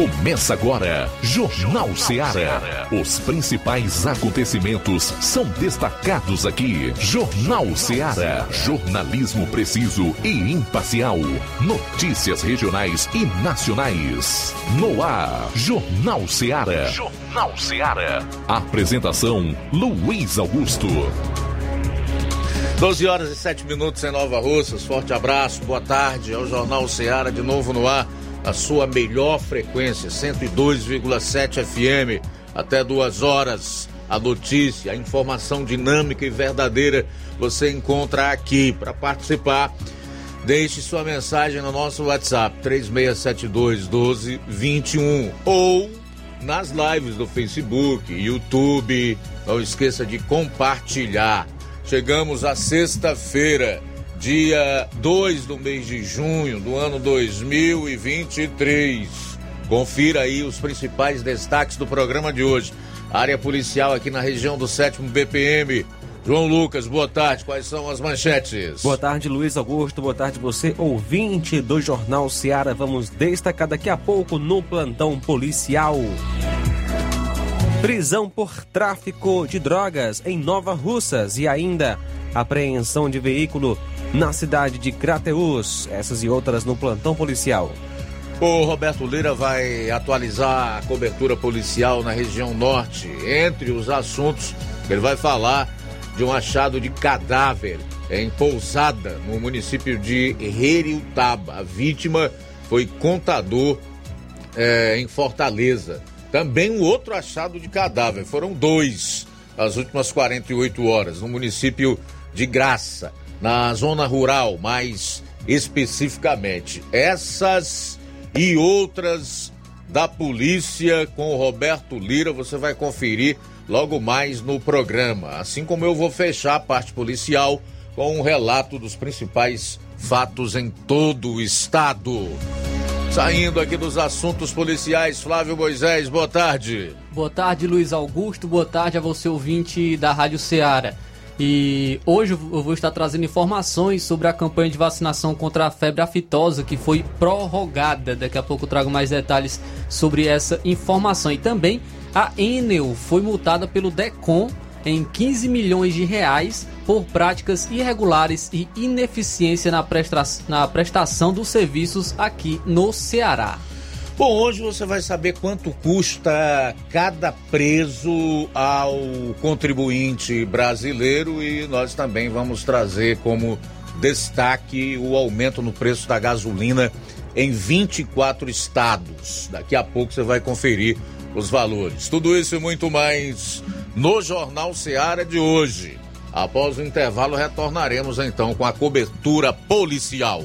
Começa agora, Jornal Ceará. Os principais acontecimentos são destacados aqui. Jornal Ceará. Jornalismo preciso e imparcial. Notícias regionais e nacionais. No ar, Jornal Ceará. Jornal Ceará. Apresentação: Luiz Augusto. 12 horas e 7 minutos em Nova Russas. Forte abraço, boa tarde. É o Jornal Ceará de novo no ar a sua melhor frequência, 102,7 FM, até duas horas. A notícia, a informação dinâmica e verdadeira você encontra aqui. Para participar, deixe sua mensagem no nosso WhatsApp 3672 1221 ou nas lives do Facebook, YouTube. Não esqueça de compartilhar. Chegamos à sexta-feira dia 2 do mês de junho do ano 2023. Confira aí os principais destaques do programa de hoje. Área policial aqui na região do 7 BPM. João Lucas, boa tarde. Quais são as manchetes? Boa tarde, Luiz Augusto. Boa tarde, você, ouvinte do Jornal Seara. Vamos destacar daqui a pouco no plantão policial. Prisão por tráfico de drogas em Nova Russas e ainda apreensão de veículo na cidade de Crateus. Essas e outras no plantão policial. O Roberto Lira vai atualizar a cobertura policial na região norte. Entre os assuntos, ele vai falar de um achado de cadáver em Pousada, no município de Heriutaba. A vítima foi contador é, em Fortaleza. Também um outro achado de cadáver. Foram dois nas últimas 48 horas, no município de Graça na zona rural, mais especificamente. Essas e outras da polícia com o Roberto Lira você vai conferir logo mais no programa. Assim como eu vou fechar a parte policial com um relato dos principais fatos em todo o estado. Saindo aqui dos assuntos policiais, Flávio Moisés, boa tarde. Boa tarde, Luiz Augusto. Boa tarde a você, ouvinte da Rádio Ceará. E hoje eu vou estar trazendo informações sobre a campanha de vacinação contra a febre aftosa que foi prorrogada. Daqui a pouco eu trago mais detalhes sobre essa informação. E também a Enel foi multada pelo DECOM em 15 milhões de reais por práticas irregulares e ineficiência na, na prestação dos serviços aqui no Ceará. Bom, hoje você vai saber quanto custa cada preso ao contribuinte brasileiro e nós também vamos trazer como destaque o aumento no preço da gasolina em 24 estados. Daqui a pouco você vai conferir os valores. Tudo isso e muito mais no Jornal Seara de hoje. Após o intervalo, retornaremos então com a cobertura policial.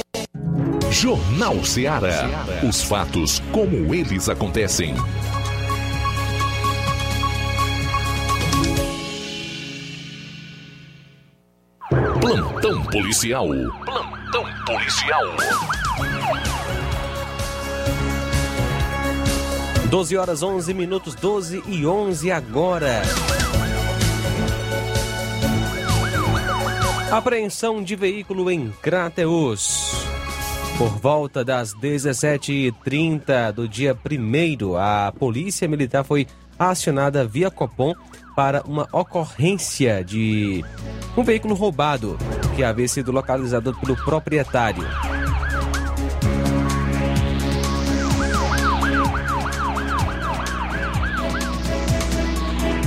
Jornal Ceará. Os fatos como eles acontecem. Plantão policial. Plantão policial. 12 horas 11 minutos, 12 e 11 agora. Apreensão de veículo em Crateus. Por volta das 17h30 do dia 1 a Polícia Militar foi acionada via Copom para uma ocorrência de um veículo roubado que havia sido localizado pelo proprietário.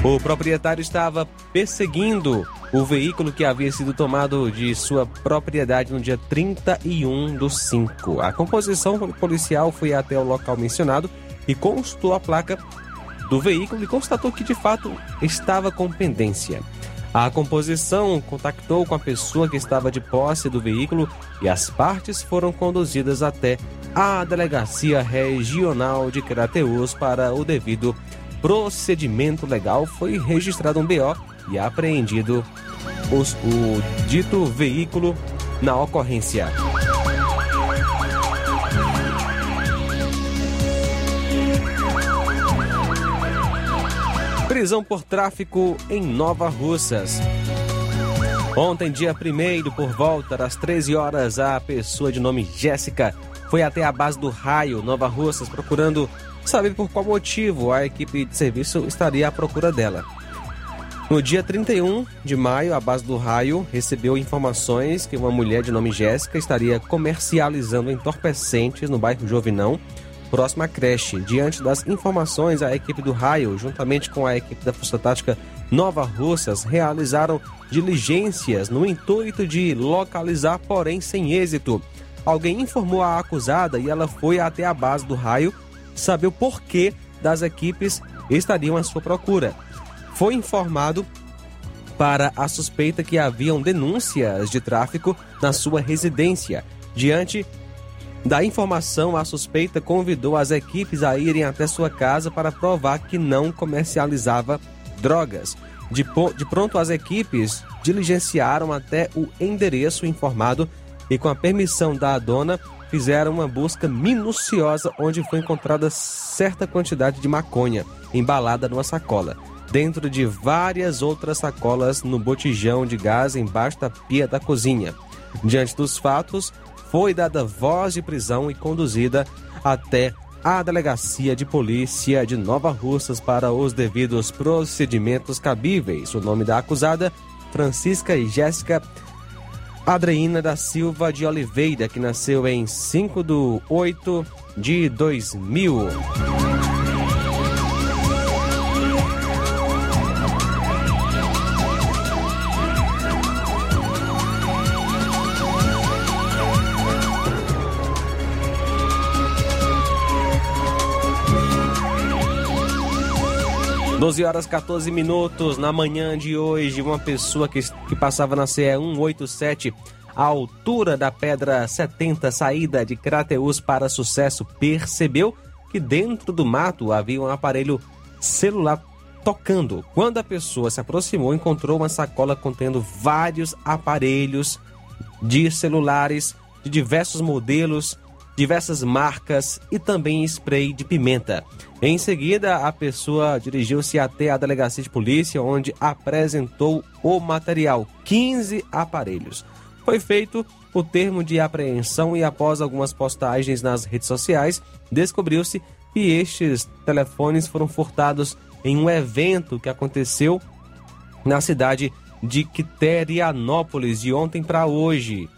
O proprietário estava perseguindo o veículo que havia sido tomado de sua propriedade no dia 31 do 5. A composição policial foi até o local mencionado e consultou a placa do veículo e constatou que de fato estava com pendência. A composição contactou com a pessoa que estava de posse do veículo e as partes foram conduzidas até a Delegacia Regional de Crateus para o devido procedimento legal. Foi registrado um BO e apreendido os- o dito veículo na ocorrência. Prisão por tráfico em Nova Russas. Ontem, dia 1 por volta das 13 horas, a pessoa de nome Jéssica foi até a base do Raio, Nova Russas, procurando saber por qual motivo a equipe de serviço estaria à procura dela. No dia 31 de maio, a base do Raio recebeu informações que uma mulher de nome Jéssica estaria comercializando entorpecentes no bairro Jovinão, próximo à creche. Diante das informações, a equipe do Raio, juntamente com a equipe da Força Tática Nova Russas, realizaram diligências no intuito de localizar, porém sem êxito. Alguém informou a acusada e ela foi até a base do Raio saber o porquê das equipes estariam à sua procura. Foi informado para a suspeita que haviam denúncias de tráfico na sua residência. Diante da informação, a suspeita convidou as equipes a irem até sua casa para provar que não comercializava drogas. De, de pronto, as equipes diligenciaram até o endereço informado e, com a permissão da dona, fizeram uma busca minuciosa onde foi encontrada certa quantidade de maconha embalada numa sacola, dentro de várias outras sacolas no botijão de gás embaixo da pia da cozinha. Diante dos fatos, foi dada voz de prisão e conduzida até a delegacia de polícia de Nova Russas para os devidos procedimentos cabíveis. O nome da acusada, Francisca e Jéssica Adreina da Silva de Oliveira, que nasceu em 5 de 8 de 2000. Doze horas 14 minutos na manhã de hoje, uma pessoa que, que passava na CE 187 à altura da pedra 70, saída de Crateus para Sucesso, percebeu que dentro do mato havia um aparelho celular tocando. Quando a pessoa se aproximou, encontrou uma sacola contendo vários aparelhos de celulares de diversos modelos, diversas marcas e também spray de pimenta. Em seguida, a pessoa dirigiu-se até a delegacia de polícia, onde apresentou o material, 15 aparelhos. Foi feito o termo de apreensão e após algumas postagens nas redes sociais, descobriu-se que estes telefones foram furtados em um evento que aconteceu na cidade de Quiterianópolis de ontem para hoje.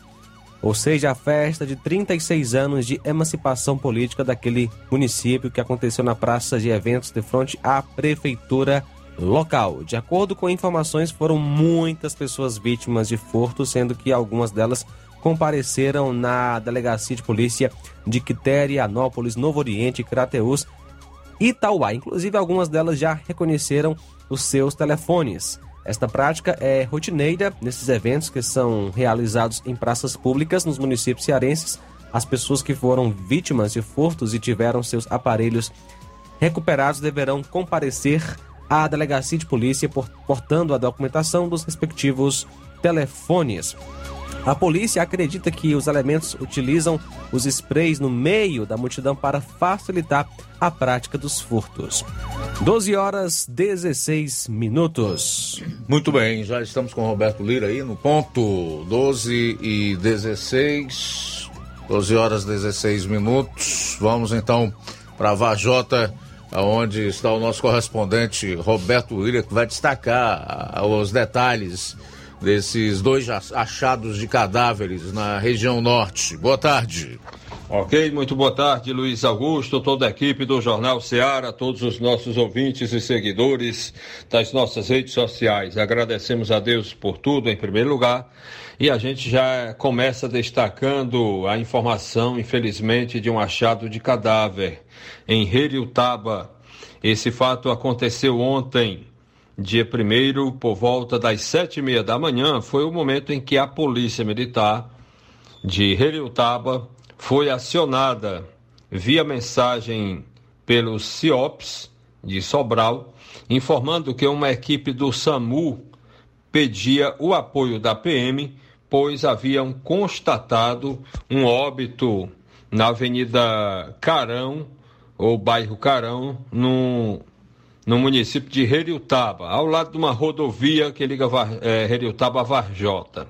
Ou seja, a festa de 36 anos de emancipação política daquele município que aconteceu na praça de eventos de frente à prefeitura local. De acordo com informações, foram muitas pessoas vítimas de furto, sendo que algumas delas compareceram na delegacia de polícia de Quiterianópolis, Novo Oriente, Crateús e Itauá. Inclusive, algumas delas já reconheceram os seus telefones. Esta prática é rotineira nesses eventos que são realizados em praças públicas nos municípios cearenses. As pessoas que foram vítimas de furtos e tiveram seus aparelhos recuperados deverão comparecer à delegacia de polícia portando a documentação dos respectivos telefones. A polícia acredita que os elementos utilizam os sprays no meio da multidão para facilitar a prática dos furtos. 12 horas 16 minutos. Muito bem, já estamos com o Roberto Lira aí no ponto 12 e 16. 12 horas 16 minutos. Vamos então para Vajota, onde está o nosso correspondente Roberto Lira, que vai destacar os detalhes desses dois achados de cadáveres na região norte. Boa tarde. Ok, muito boa tarde, Luiz Augusto, toda a equipe do Jornal Ceará, todos os nossos ouvintes e seguidores das nossas redes sociais. Agradecemos a Deus por tudo, em primeiro lugar, e a gente já começa destacando a informação, infelizmente, de um achado de cadáver em Heriutaba. Esse fato aconteceu ontem dia 1 por volta das sete e meia da manhã, foi o momento em que a Polícia Militar de Heliutaba foi acionada via mensagem pelos CIOPS de Sobral, informando que uma equipe do SAMU pedia o apoio da PM, pois haviam constatado um óbito na Avenida Carão, ou bairro Carão, no no município de Heriutaba, ao lado de uma rodovia que liga é, Heriutaba a Varjota.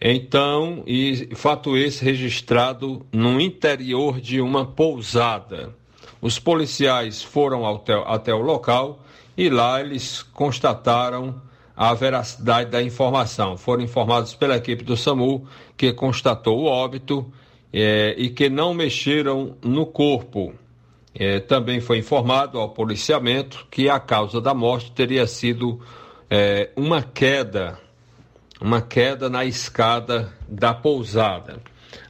Então, e fato esse registrado no interior de uma pousada. Os policiais foram até, até o local e lá eles constataram a veracidade da informação. Foram informados pela equipe do SAMU que constatou o óbito é, e que não mexeram no corpo. É, também foi informado ao policiamento que a causa da morte teria sido é, uma queda, uma queda na escada da pousada.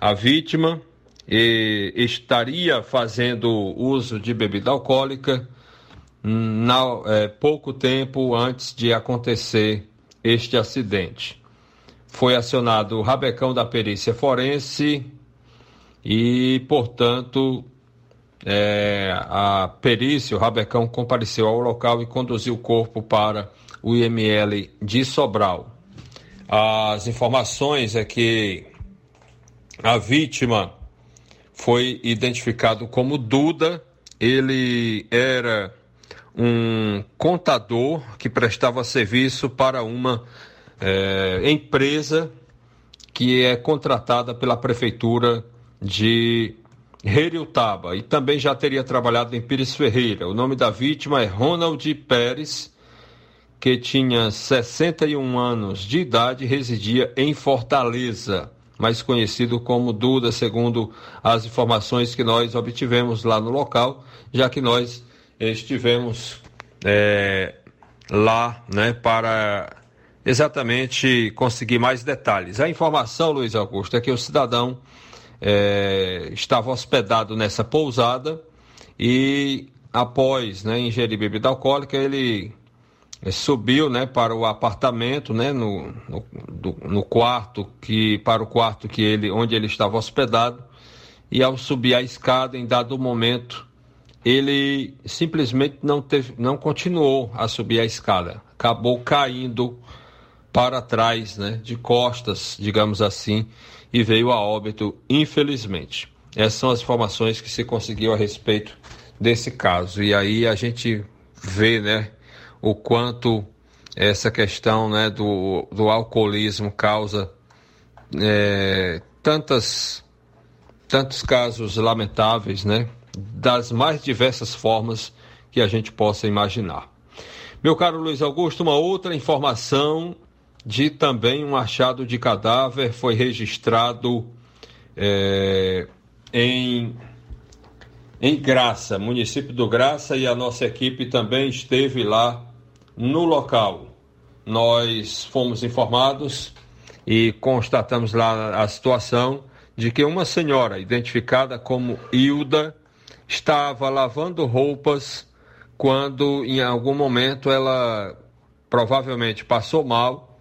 A vítima e, estaria fazendo uso de bebida alcoólica na, é, pouco tempo antes de acontecer este acidente. Foi acionado o rabecão da perícia forense e, portanto, é, a perícia, o Rabecão, compareceu ao local e conduziu o corpo para o IML de Sobral. As informações é que a vítima foi identificado como Duda, ele era um contador que prestava serviço para uma é, empresa que é contratada pela prefeitura de Heriutaba e também já teria trabalhado em Pires Ferreira. O nome da vítima é Ronald Pérez, que tinha 61 anos de idade e residia em Fortaleza, mais conhecido como Duda, segundo as informações que nós obtivemos lá no local, já que nós estivemos é, lá né, para exatamente conseguir mais detalhes. A informação, Luiz Augusto, é que o cidadão é, estava hospedado nessa pousada e após né, ingerir bebida alcoólica, ele é, subiu né, para o apartamento, né, no, no, do, no, quarto que para o quarto que ele, onde ele estava hospedado, e ao subir a escada, em dado momento, ele simplesmente não teve, não continuou a subir a escada, acabou caindo para trás, né, de costas, digamos assim, e veio a óbito, infelizmente. Essas são as informações que se conseguiu a respeito desse caso. E aí a gente vê, né, o quanto essa questão, né, do, do alcoolismo causa é, tantas, tantos casos lamentáveis, né, das mais diversas formas que a gente possa imaginar. Meu caro Luiz Augusto, uma outra informação de também um achado de cadáver foi registrado é, em, em Graça, município do Graça, e a nossa equipe também esteve lá no local. Nós fomos informados e constatamos lá a situação de que uma senhora, identificada como Hilda, estava lavando roupas quando em algum momento ela provavelmente passou mal.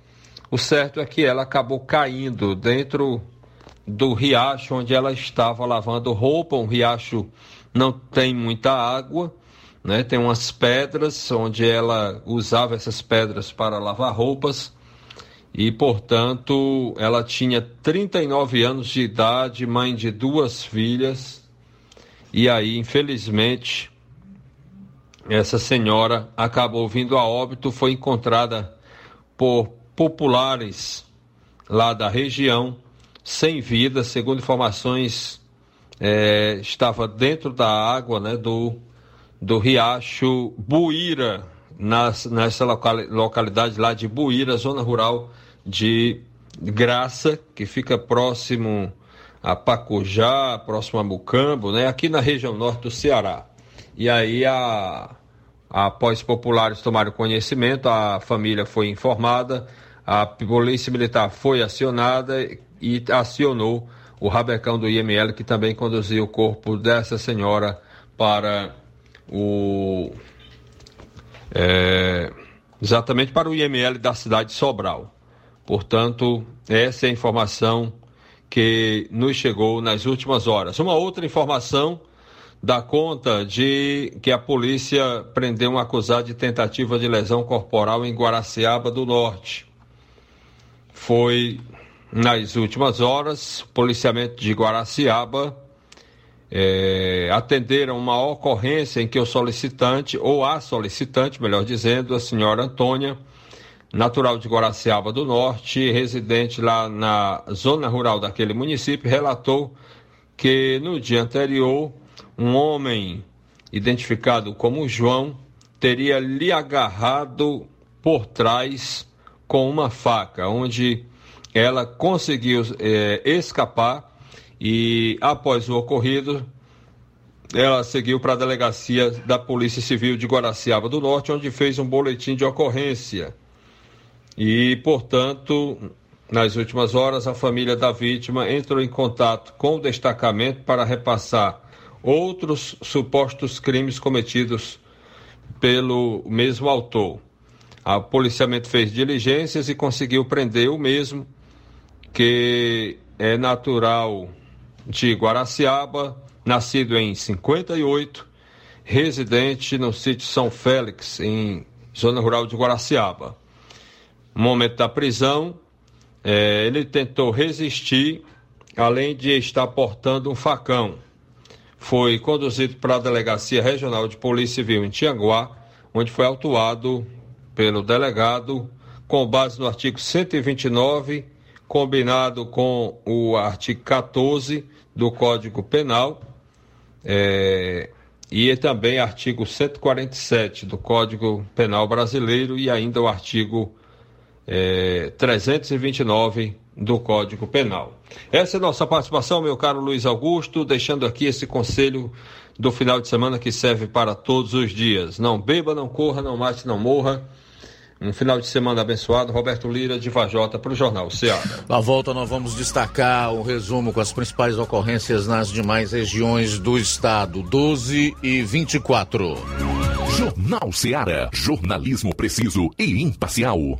O certo é que ela acabou caindo dentro do riacho onde ela estava lavando roupa. Um riacho não tem muita água, né? Tem umas pedras onde ela usava essas pedras para lavar roupas e, portanto, ela tinha 39 anos de idade, mãe de duas filhas, e aí, infelizmente, essa senhora acabou vindo a óbito, foi encontrada por populares lá da região, sem vida, segundo informações, é, estava dentro da água né, do, do riacho Buíra, nas, nessa localidade lá de Buíra, zona rural de Graça, que fica próximo a Pacujá, próximo a Mucambo, né? aqui na região norte do Ceará. E aí, a, após populares tomaram conhecimento, a família foi informada, a polícia militar foi acionada e acionou o rabecão do IML, que também conduziu o corpo dessa senhora para o. É, exatamente para o IML da cidade de Sobral. Portanto, essa é a informação que nos chegou nas últimas horas. Uma outra informação dá conta de que a polícia prendeu um acusado de tentativa de lesão corporal em Guaraciaba do Norte. Foi nas últimas horas, policiamento de Guaraciaba é, atenderam uma ocorrência em que o solicitante, ou a solicitante, melhor dizendo, a senhora Antônia, natural de Guaraciaba do Norte, residente lá na zona rural daquele município, relatou que no dia anterior um homem identificado como João teria lhe agarrado por trás com uma faca, onde ela conseguiu é, escapar e após o ocorrido ela seguiu para a delegacia da Polícia Civil de Guaraciaba do Norte, onde fez um boletim de ocorrência. E, portanto, nas últimas horas, a família da vítima entrou em contato com o destacamento para repassar outros supostos crimes cometidos pelo mesmo autor. O policiamento fez diligências e conseguiu prender o mesmo, que é natural de Guaraciaba, nascido em 58, residente no sítio São Félix, em zona rural de Guaraciaba. No momento da prisão, é, ele tentou resistir, além de estar portando um facão. Foi conduzido para a Delegacia Regional de Polícia Civil em Tianguá, onde foi autuado pelo delegado com base no artigo 129, combinado com o artigo 14 do Código Penal. É, e também artigo 147 do Código Penal Brasileiro e ainda o artigo é, 329 do Código Penal. Essa é a nossa participação, meu caro Luiz Augusto, deixando aqui esse conselho do final de semana que serve para todos os dias. Não beba, não corra, não mate, não morra. Um final de semana abençoado. Roberto Lira, de Vajota, para o Jornal Ceará. Na volta, nós vamos destacar o resumo com as principais ocorrências nas demais regiões do estado. 12 e 24. Jornal Ceará. Jornalismo preciso e imparcial.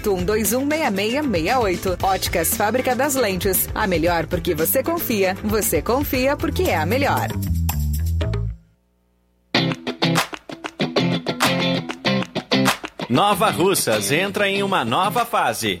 81216668. Óticas Fábrica das Lentes. A melhor porque você confia. Você confia porque é a melhor. Nova Russas entra em uma nova fase.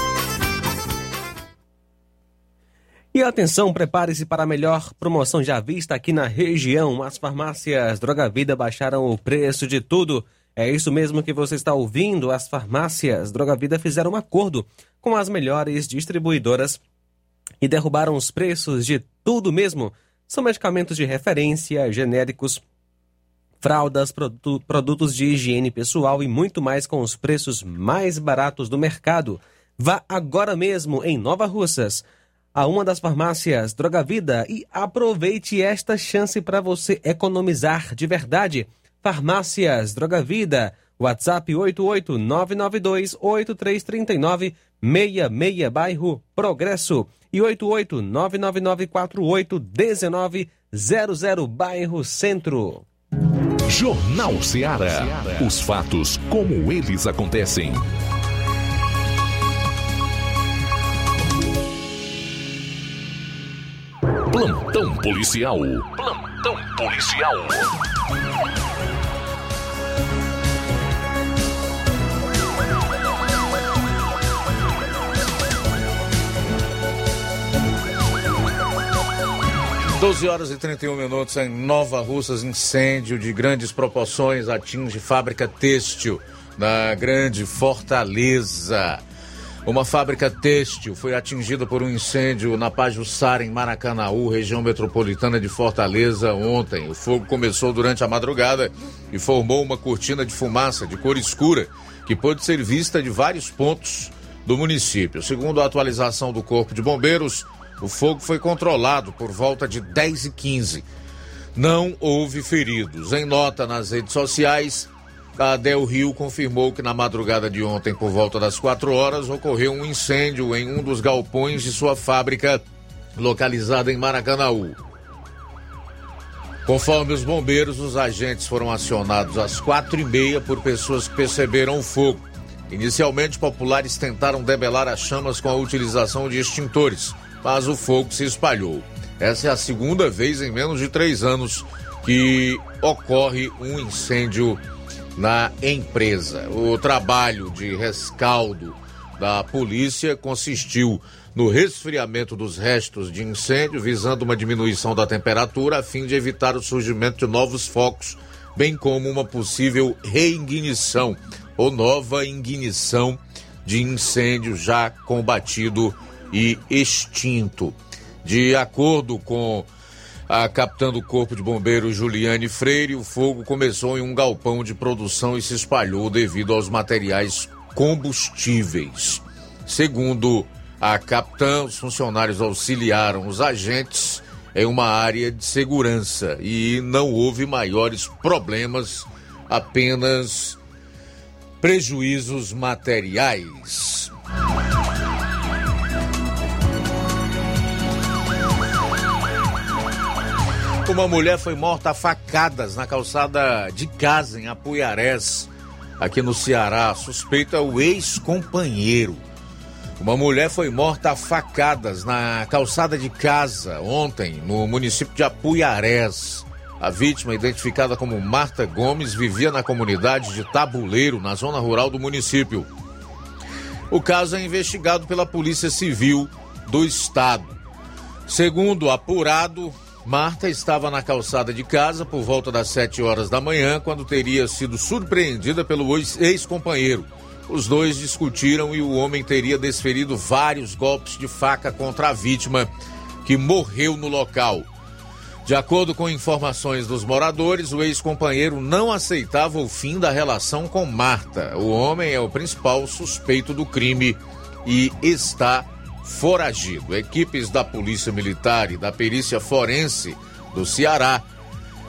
E atenção, prepare-se para a melhor promoção já vista aqui na região. As farmácias Droga Vida baixaram o preço de tudo. É isso mesmo que você está ouvindo. As farmácias Droga Vida fizeram um acordo com as melhores distribuidoras e derrubaram os preços de tudo mesmo. São medicamentos de referência, genéricos, fraldas, produto, produtos de higiene pessoal e muito mais com os preços mais baratos do mercado. Vá agora mesmo em Nova Russas a uma das farmácias Droga Vida e aproveite esta chance para você economizar de verdade. Farmácias Droga Vida, WhatsApp 88992833966, bairro Progresso e 88999481900, bairro Centro. Jornal Ceará. Os fatos como eles acontecem. Plantão policial. Plantão policial. Doze horas e 31 minutos em Nova Russas, incêndio de grandes proporções atinge fábrica têxtil na Grande Fortaleza. Uma fábrica têxtil foi atingida por um incêndio na Pajuçara, em Maracanaú, região metropolitana de Fortaleza, ontem. O fogo começou durante a madrugada e formou uma cortina de fumaça de cor escura que pôde ser vista de vários pontos do município. Segundo a atualização do Corpo de Bombeiros, o fogo foi controlado por volta de 10 e 15. Não houve feridos. Em nota nas redes sociais, a Del Rio confirmou que na madrugada de ontem, por volta das 4 horas, ocorreu um incêndio em um dos galpões de sua fábrica, localizada em Maracanaú. Conforme os bombeiros, os agentes foram acionados às quatro e meia por pessoas que perceberam o fogo. Inicialmente, populares tentaram debelar as chamas com a utilização de extintores, mas o fogo se espalhou. Essa é a segunda vez em menos de três anos que ocorre um incêndio na empresa. O trabalho de rescaldo da polícia consistiu no resfriamento dos restos de incêndio, visando uma diminuição da temperatura a fim de evitar o surgimento de novos focos bem como uma possível reignição ou nova ignição de incêndio já combatido e extinto. De acordo com a capitã do Corpo de Bombeiros Juliane Freire, o fogo começou em um galpão de produção e se espalhou devido aos materiais combustíveis. Segundo a capitã, os funcionários auxiliaram os agentes em uma área de segurança e não houve maiores problemas, apenas prejuízos materiais. Uma mulher foi morta a facadas na calçada de casa em Apuiarés, aqui no Ceará. Suspeita o ex-companheiro. Uma mulher foi morta a facadas na calçada de casa ontem, no município de Apuiarés. A vítima, identificada como Marta Gomes, vivia na comunidade de Tabuleiro, na zona rural do município. O caso é investigado pela Polícia Civil do Estado. Segundo apurado, Marta estava na calçada de casa por volta das 7 horas da manhã, quando teria sido surpreendida pelo ex-companheiro. Os dois discutiram e o homem teria desferido vários golpes de faca contra a vítima, que morreu no local. De acordo com informações dos moradores, o ex-companheiro não aceitava o fim da relação com Marta. O homem é o principal suspeito do crime e está foragido. Equipes da Polícia Militar e da Perícia Forense do Ceará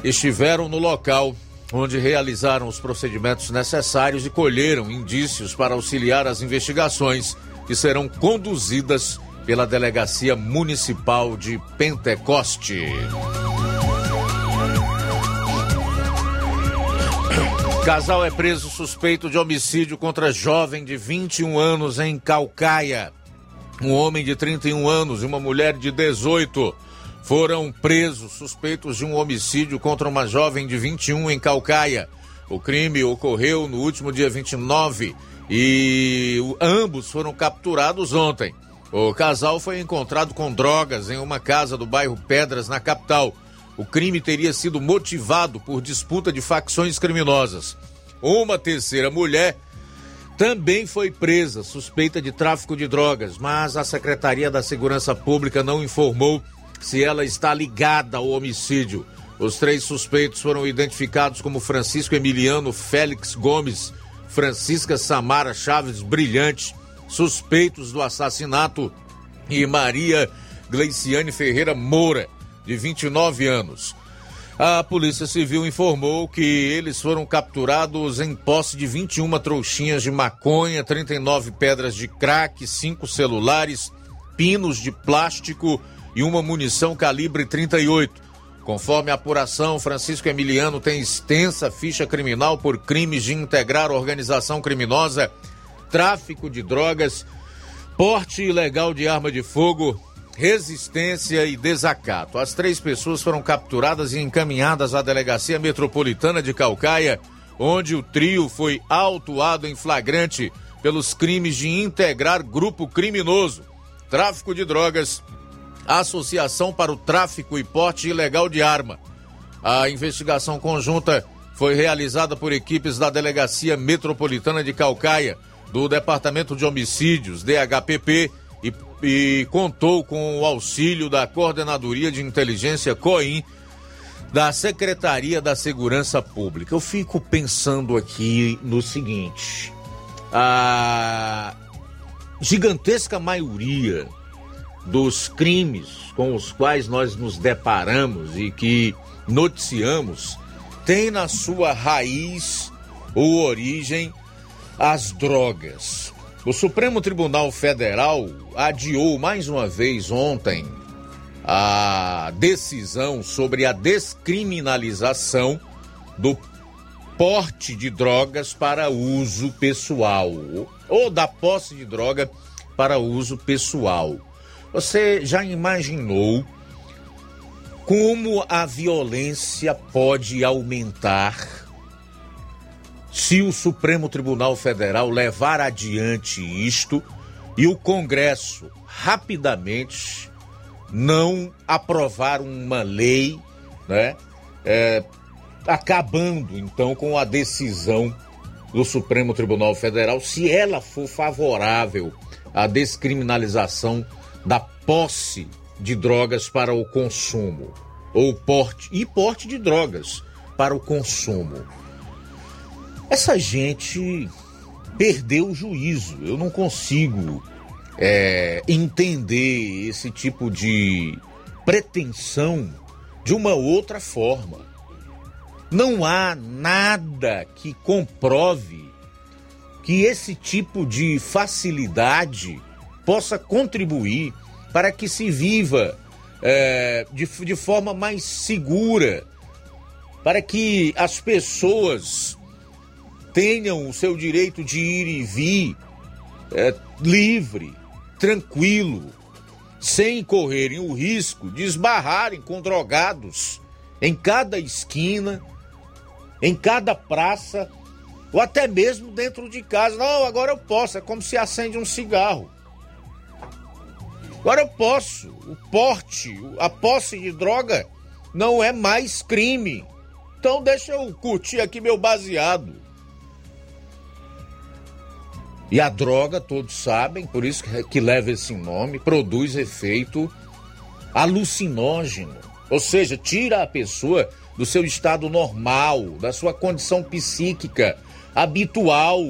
estiveram no local onde realizaram os procedimentos necessários e colheram indícios para auxiliar as investigações que serão conduzidas pela Delegacia Municipal de Pentecoste. Casal é preso suspeito de homicídio contra jovem de 21 anos em Calcaia. Um homem de 31 anos e uma mulher de 18 foram presos suspeitos de um homicídio contra uma jovem de 21 em Calcaia. O crime ocorreu no último dia 29 e ambos foram capturados ontem. O casal foi encontrado com drogas em uma casa do bairro Pedras, na capital. O crime teria sido motivado por disputa de facções criminosas. Uma terceira mulher também foi presa, suspeita de tráfico de drogas, mas a Secretaria da Segurança Pública não informou se ela está ligada ao homicídio. Os três suspeitos foram identificados como Francisco Emiliano Félix Gomes, Francisca Samara Chaves Brilhante, suspeitos do assassinato, e Maria Gleiciane Ferreira Moura, de 29 anos. A Polícia Civil informou que eles foram capturados em posse de 21 trouxinhas de maconha, 39 pedras de crack, 5 celulares, pinos de plástico e uma munição calibre 38. Conforme a apuração, Francisco Emiliano tem extensa ficha criminal por crimes de integrar organização criminosa, tráfico de drogas, porte ilegal de arma de fogo, resistência e desacato. As três pessoas foram capturadas e encaminhadas à Delegacia Metropolitana de Calcaia, onde o trio foi autuado em flagrante pelos crimes de integrar grupo criminoso, tráfico de drogas, associação para o tráfico e porte ilegal de arma. A investigação conjunta foi realizada por equipes da Delegacia Metropolitana de Calcaia, do Departamento de Homicídios, DHPP, e, contou com o auxílio da Coordenadoria de Inteligência COIN da Secretaria da Segurança Pública. Eu fico pensando aqui no seguinte: a gigantesca maioria dos crimes com os quais nós nos deparamos e que noticiamos tem na sua raiz ou origem as drogas. O Supremo Tribunal Federal adiou mais uma vez ontem a decisão sobre a descriminalização do porte de drogas para uso pessoal ou da posse de droga para uso pessoal. Você já imaginou como a violência pode aumentar se o Supremo Tribunal Federal levar adiante isto e o Congresso rapidamente não aprovar uma lei, né, é, acabando então com a decisão do Supremo Tribunal Federal, se ela for favorável à descriminalização da posse de drogas para o consumo ou porte e porte de drogas para o consumo. Essa gente perdeu o juízo. Eu não consigo é, entender esse tipo de pretensão de uma outra forma. Não há nada que comprove que esse tipo de facilidade possa contribuir para que se viva é, de, de forma mais segura, para que as pessoas tenham o seu direito de ir e vir é, livre, tranquilo, sem correrem o risco de esbarrarem com drogados em cada esquina, em cada praça, ou até mesmo dentro de casa. Não, agora eu posso, é como se acende um cigarro. Agora eu posso. O porte, a posse de droga não é mais crime. Então deixa eu curtir aqui meu baseado. E a droga, todos sabem, por isso que leva esse nome, produz efeito alucinógeno. Ou seja, tira a pessoa do seu estado normal, da sua condição psíquica habitual.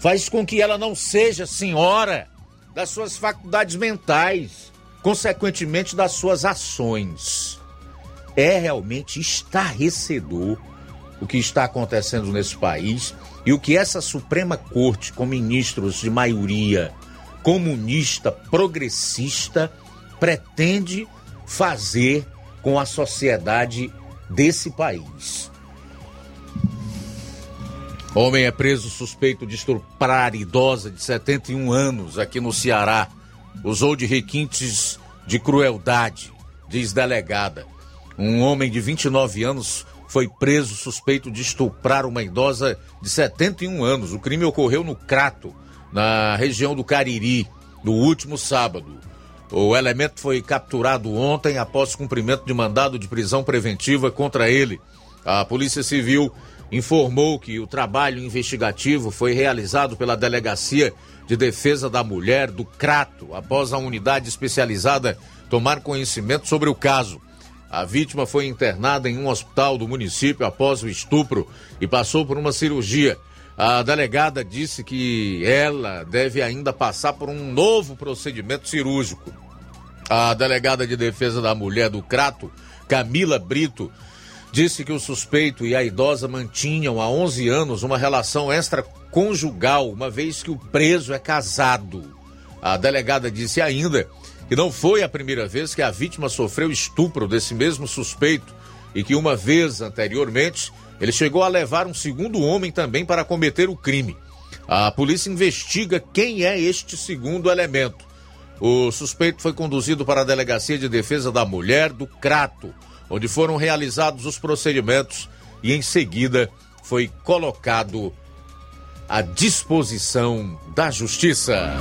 Faz com que ela não seja senhora das suas faculdades mentais, consequentemente das suas ações. É realmente estarrecedor o que está acontecendo nesse país e o que essa Suprema Corte, com ministros de maioria comunista, progressista, pretende fazer com a sociedade desse país. Homem é preso suspeito de estuprar idosa de 71 anos aqui no Ceará. Usou de requintes de crueldade, diz delegada. Um homem de 29 anos foi preso suspeito de estuprar uma idosa de 71 anos. O crime ocorreu no Crato, na região do Cariri, no último sábado. O elemento foi capturado ontem após cumprimento de mandado de prisão preventiva contra ele. A Polícia Civil informou que o trabalho investigativo foi realizado pela Delegacia de Defesa da Mulher do Crato, após a unidade especializada tomar conhecimento sobre o caso. A vítima foi internada em um hospital do município após o estupro e passou por uma cirurgia. A delegada disse que ela deve ainda passar por um novo procedimento cirúrgico. A delegada de defesa da mulher do Crato, Camila Brito, disse que o suspeito e a idosa mantinham há 11 anos uma relação extraconjugal, uma vez que o preso é casado. A delegada disse ainda que não foi a primeira vez que a vítima sofreu estupro desse mesmo suspeito e que uma vez anteriormente ele chegou a levar um segundo homem também para cometer o crime. A polícia investiga quem é este segundo elemento. O suspeito foi conduzido para a Delegacia de Defesa da Mulher do Crato, onde foram realizados os procedimentos e em seguida foi colocado à disposição da Justiça.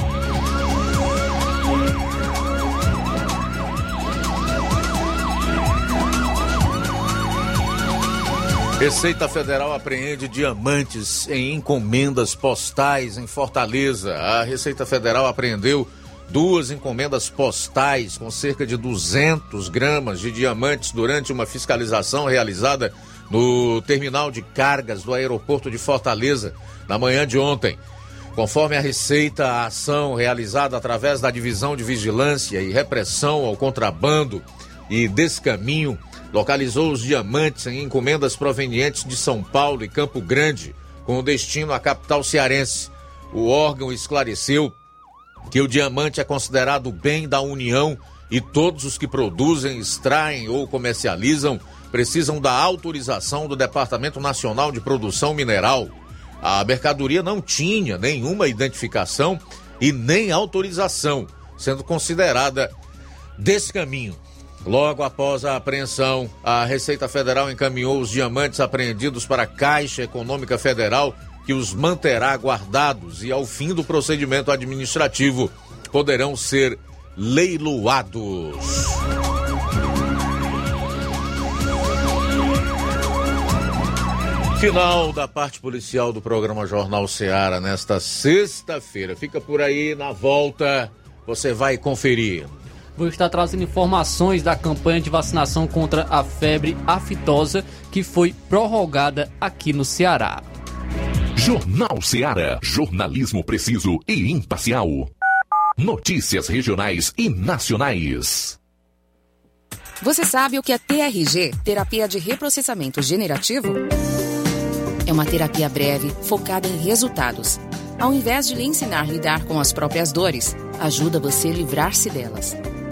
Receita Federal apreende diamantes em encomendas postais em Fortaleza. A Receita Federal apreendeu duas encomendas postais com cerca de 200 gramas de diamantes durante uma fiscalização realizada no terminal de cargas do aeroporto de Fortaleza na manhã de ontem. Conforme a Receita, a ação realizada através da Divisão de Vigilância e Repressão ao Contrabando e Descaminho localizou os diamantes em encomendas provenientes de São Paulo e Campo Grande, com destino à capital cearense. O órgão esclareceu que o diamante é considerado bem da União e todos os que produzem, extraem ou comercializam precisam da autorização do Departamento Nacional de Produção Mineral. A mercadoria não tinha nenhuma identificação e nem autorização, sendo considerada descaminho. Logo após a apreensão, a Receita Federal encaminhou os diamantes apreendidos para a Caixa Econômica Federal, que os manterá guardados e, ao fim do procedimento administrativo, poderão ser leiloados. Final da parte policial do programa Jornal Seara nesta sexta-feira. Fica por aí na volta, você vai conferir. Vou estar trazendo informações da campanha de vacinação contra a febre aftosa que foi prorrogada aqui no Ceará. Jornal Seara. Jornalismo preciso e imparcial. Notícias regionais e nacionais. Você sabe o que é TRG terapia de reprocessamento generativo? É uma terapia breve, focada em resultados. Ao invés de lhe ensinar a lidar com as próprias dores, ajuda você a livrar-se delas.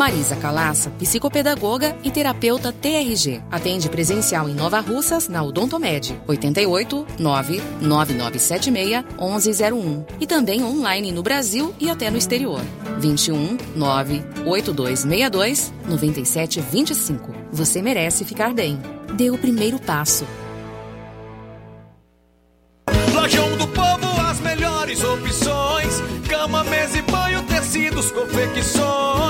Marisa Calaça, psicopedagoga e terapeuta TRG. Atende presencial em Nova Russas, na Odontomed, 88 99976 1101. E também online no Brasil e até no exterior. 21 98262 9725. Você merece ficar bem. Dê o primeiro passo. Lojão do Povo, as melhores opções: cama, mesa e banho, tecidos, confecções.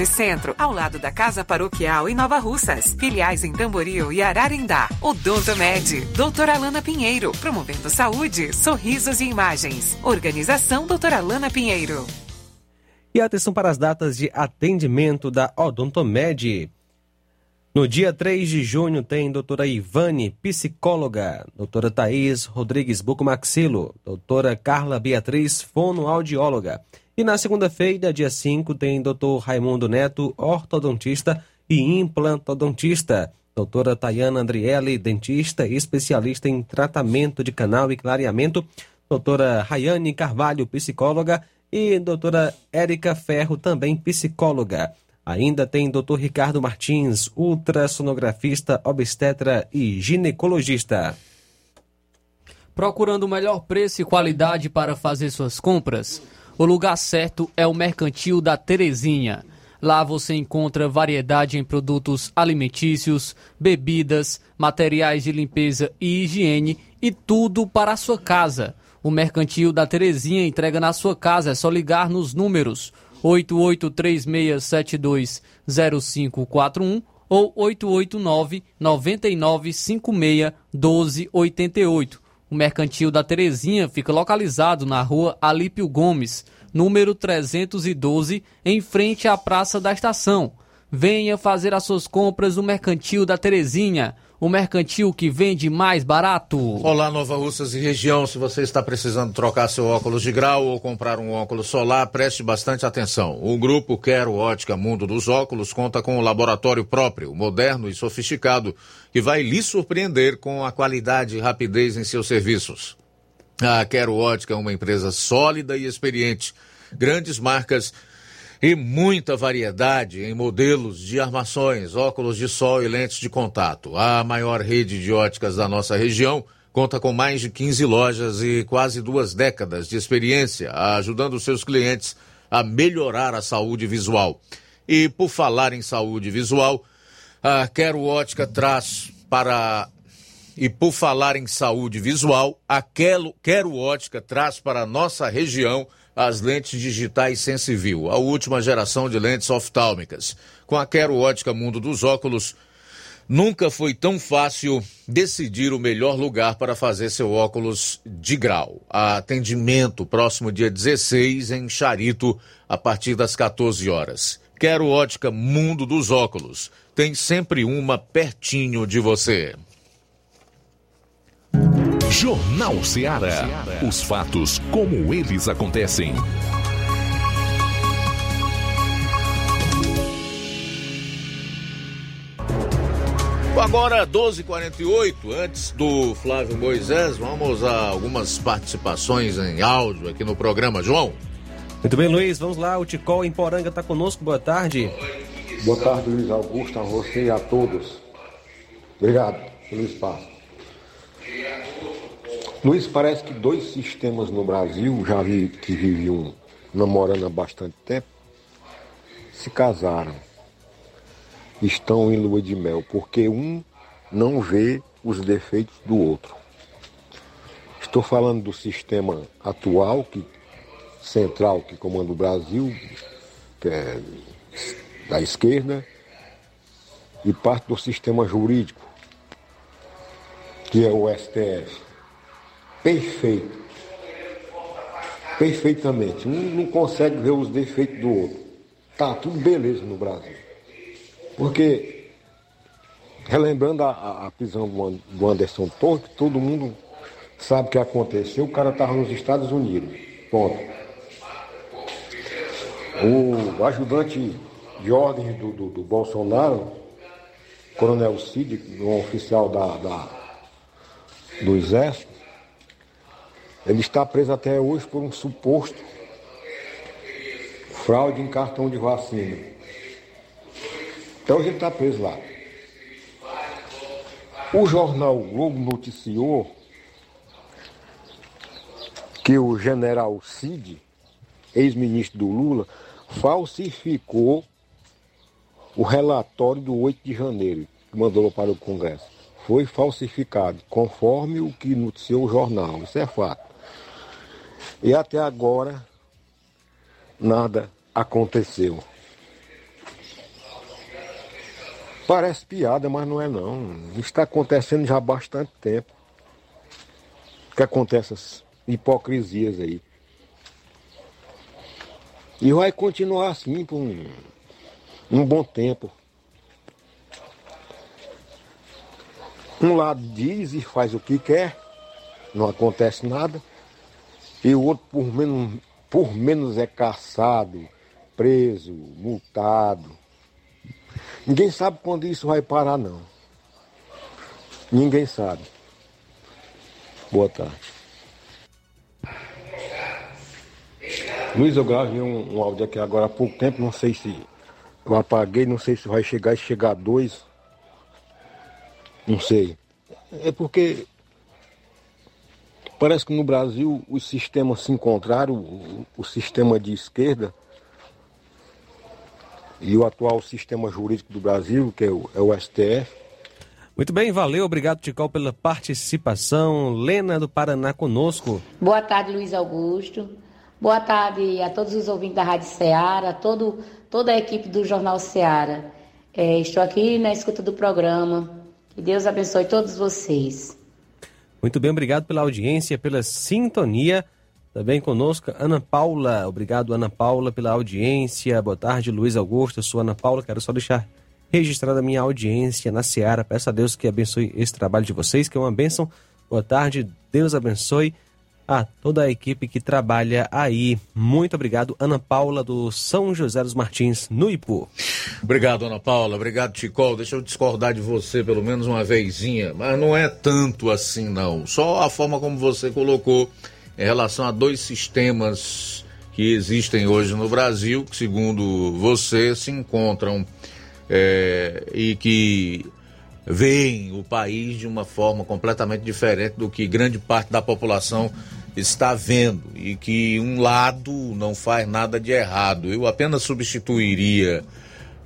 Centro, ao lado da Casa Paroquial em Nova Russas. Filiais em Tamboril e Ararindá. Odonto Med, doutora Alana Pinheiro, promovendo saúde, sorrisos e imagens. Organização doutora Alana Pinheiro. E atenção para as datas de atendimento da Odontomed. No dia 3 de junho tem doutora Ivane, psicóloga, doutora Thaís Rodrigues Bucomaxilo, doutora Carla Beatriz, fonoaudióloga. E na segunda-feira, dia 5, tem doutor Raimundo Neto, ortodontista e implantodontista. Doutora Tayana Andriele, dentista e especialista em tratamento de canal e clareamento. Doutora Rayane Carvalho, psicóloga. E doutora Érica Ferro, também psicóloga. Ainda tem doutor Ricardo Martins, ultrassonografista, obstetra e ginecologista. Procurando o melhor preço e qualidade para fazer suas compras? O lugar certo é o Mercantil da Terezinha. Lá você encontra variedade em produtos alimentícios, bebidas, materiais de limpeza e higiene e tudo para a sua casa. O Mercantil da Terezinha entrega na sua casa, é só ligar nos números 8836720541 ou 889 9956 1288. O Mercantil da Terezinha fica localizado na rua Alípio Gomes, número 312, em frente à Praça da Estação. Venha fazer as suas compras no Mercantil da Terezinha, o mercantil que vende mais barato. Olá, Nova Russas e região. Se você está precisando trocar seu óculos de grau ou comprar um óculos solar, preste bastante atenção. O grupo Quero Ótica Mundo dos Óculos conta com um laboratório próprio, moderno e sofisticado, que vai lhe surpreender com a qualidade e rapidez em seus serviços. A Quero Ótica é uma empresa sólida e experiente. Grandes marcas e muita variedade em modelos de armações, óculos de sol e lentes de contato. A maior rede de óticas da nossa região conta com mais de 15 lojas e quase duas décadas de experiência, ajudando seus clientes a melhorar a saúde visual. E por falar em saúde visual, a Quero Ótica traz para E por falar em saúde visual, a Quero, Ótica traz para a nossa região as lentes digitais Sensivil, a última geração de lentes oftálmicas. Com a Quero Ótica Mundo dos Óculos, nunca foi tão fácil decidir o melhor lugar para fazer seu óculos de grau. Atendimento próximo dia 16 em Charito, a partir das 14 horas. Quero Ótica Mundo dos Óculos. Tem sempre uma pertinho de você. Jornal Ceará. Os fatos como eles acontecem. Agora 12h48, antes do Flávio Moisés, vamos a algumas participações em áudio aqui no programa, João. Muito bem, Luiz, vamos lá. O Ticol em Poranga está conosco. Boa tarde. Boa tarde, Luiz Augusto, a você e a todos. Obrigado pelo espaço. Luiz, parece que dois sistemas no Brasil, já vi que viviam namorando há bastante tempo, se casaram. Estão em lua de mel, porque um não vê os defeitos do outro. Estou falando do sistema atual, que central que comanda o Brasil, que é da esquerda, e parte do sistema jurídico, que é o STF. Perfeito. Perfeitamente. Um não consegue ver os defeitos do outro. Tá tudo beleza no Brasil. Porque, relembrando a, a prisão do Anderson Torres, todo mundo sabe o que aconteceu. O cara estava nos Estados Unidos. Ponto. O ajudante de ordens do, do, do Bolsonaro, Coronel Cid, um oficial da, da, do Exército, ele está preso até hoje por um suposto fraude em cartão de vacina. Então ele está preso lá. O jornal Globo noticiou que o general Cid, ex-ministro do Lula, falsificou o relatório do 8 de janeiro, que mandou para o Congresso. Foi falsificado, conforme o que noticiou o jornal. Isso é fato. E até agora nada aconteceu. Parece piada, mas não é não. Está acontecendo já há bastante tempo. Que acontecem essas hipocrisias aí. E vai continuar assim por um, um bom tempo. Um lado diz e faz o que quer, não acontece nada e o outro por menos, por menos é caçado, preso, multado. Ninguém sabe quando isso vai parar, não. Ninguém sabe. Boa tarde. Luiz, eu gravei um, um áudio aqui agora há pouco tempo, não sei se eu apaguei, não sei se vai chegar e chegar dois. Não sei. É porque Parece que no Brasil os sistemas se encontraram, o, o sistema de esquerda e o atual sistema jurídico do Brasil, que é o, é o STF. Muito bem, valeu, obrigado, Ticol, pela participação. Lena do Paraná conosco. Boa tarde, Luiz Augusto. Boa tarde a todos os ouvintes da Rádio Ceará, todo, toda a equipe do Jornal Ceará. É, estou aqui na escuta do programa. Que Deus abençoe todos vocês. Muito bem, obrigado pela audiência, pela sintonia. Também conosco, Ana Paula. Obrigado, Ana Paula, pela audiência. Boa tarde, Luiz Augusto. Eu sou Ana Paula. Quero só deixar registrada a minha audiência na Seara. Peço a Deus que abençoe esse trabalho de vocês, que é uma bênção. Boa tarde, Deus abençoe a toda a equipe que trabalha aí. Muito obrigado, Ana Paula, do São José dos Martins, no Ipu. Obrigado, Ana Paula. Obrigado, Ticol. Deixa eu discordar de você pelo menos uma vezinha, mas não é tanto assim, não. Só a forma como você colocou em relação a dois sistemas que existem hoje no Brasil, que, segundo você, se encontram é, e que veem o país de uma forma completamente diferente do que grande parte da população está vendo e que um lado não faz nada de errado. Eu apenas substituiria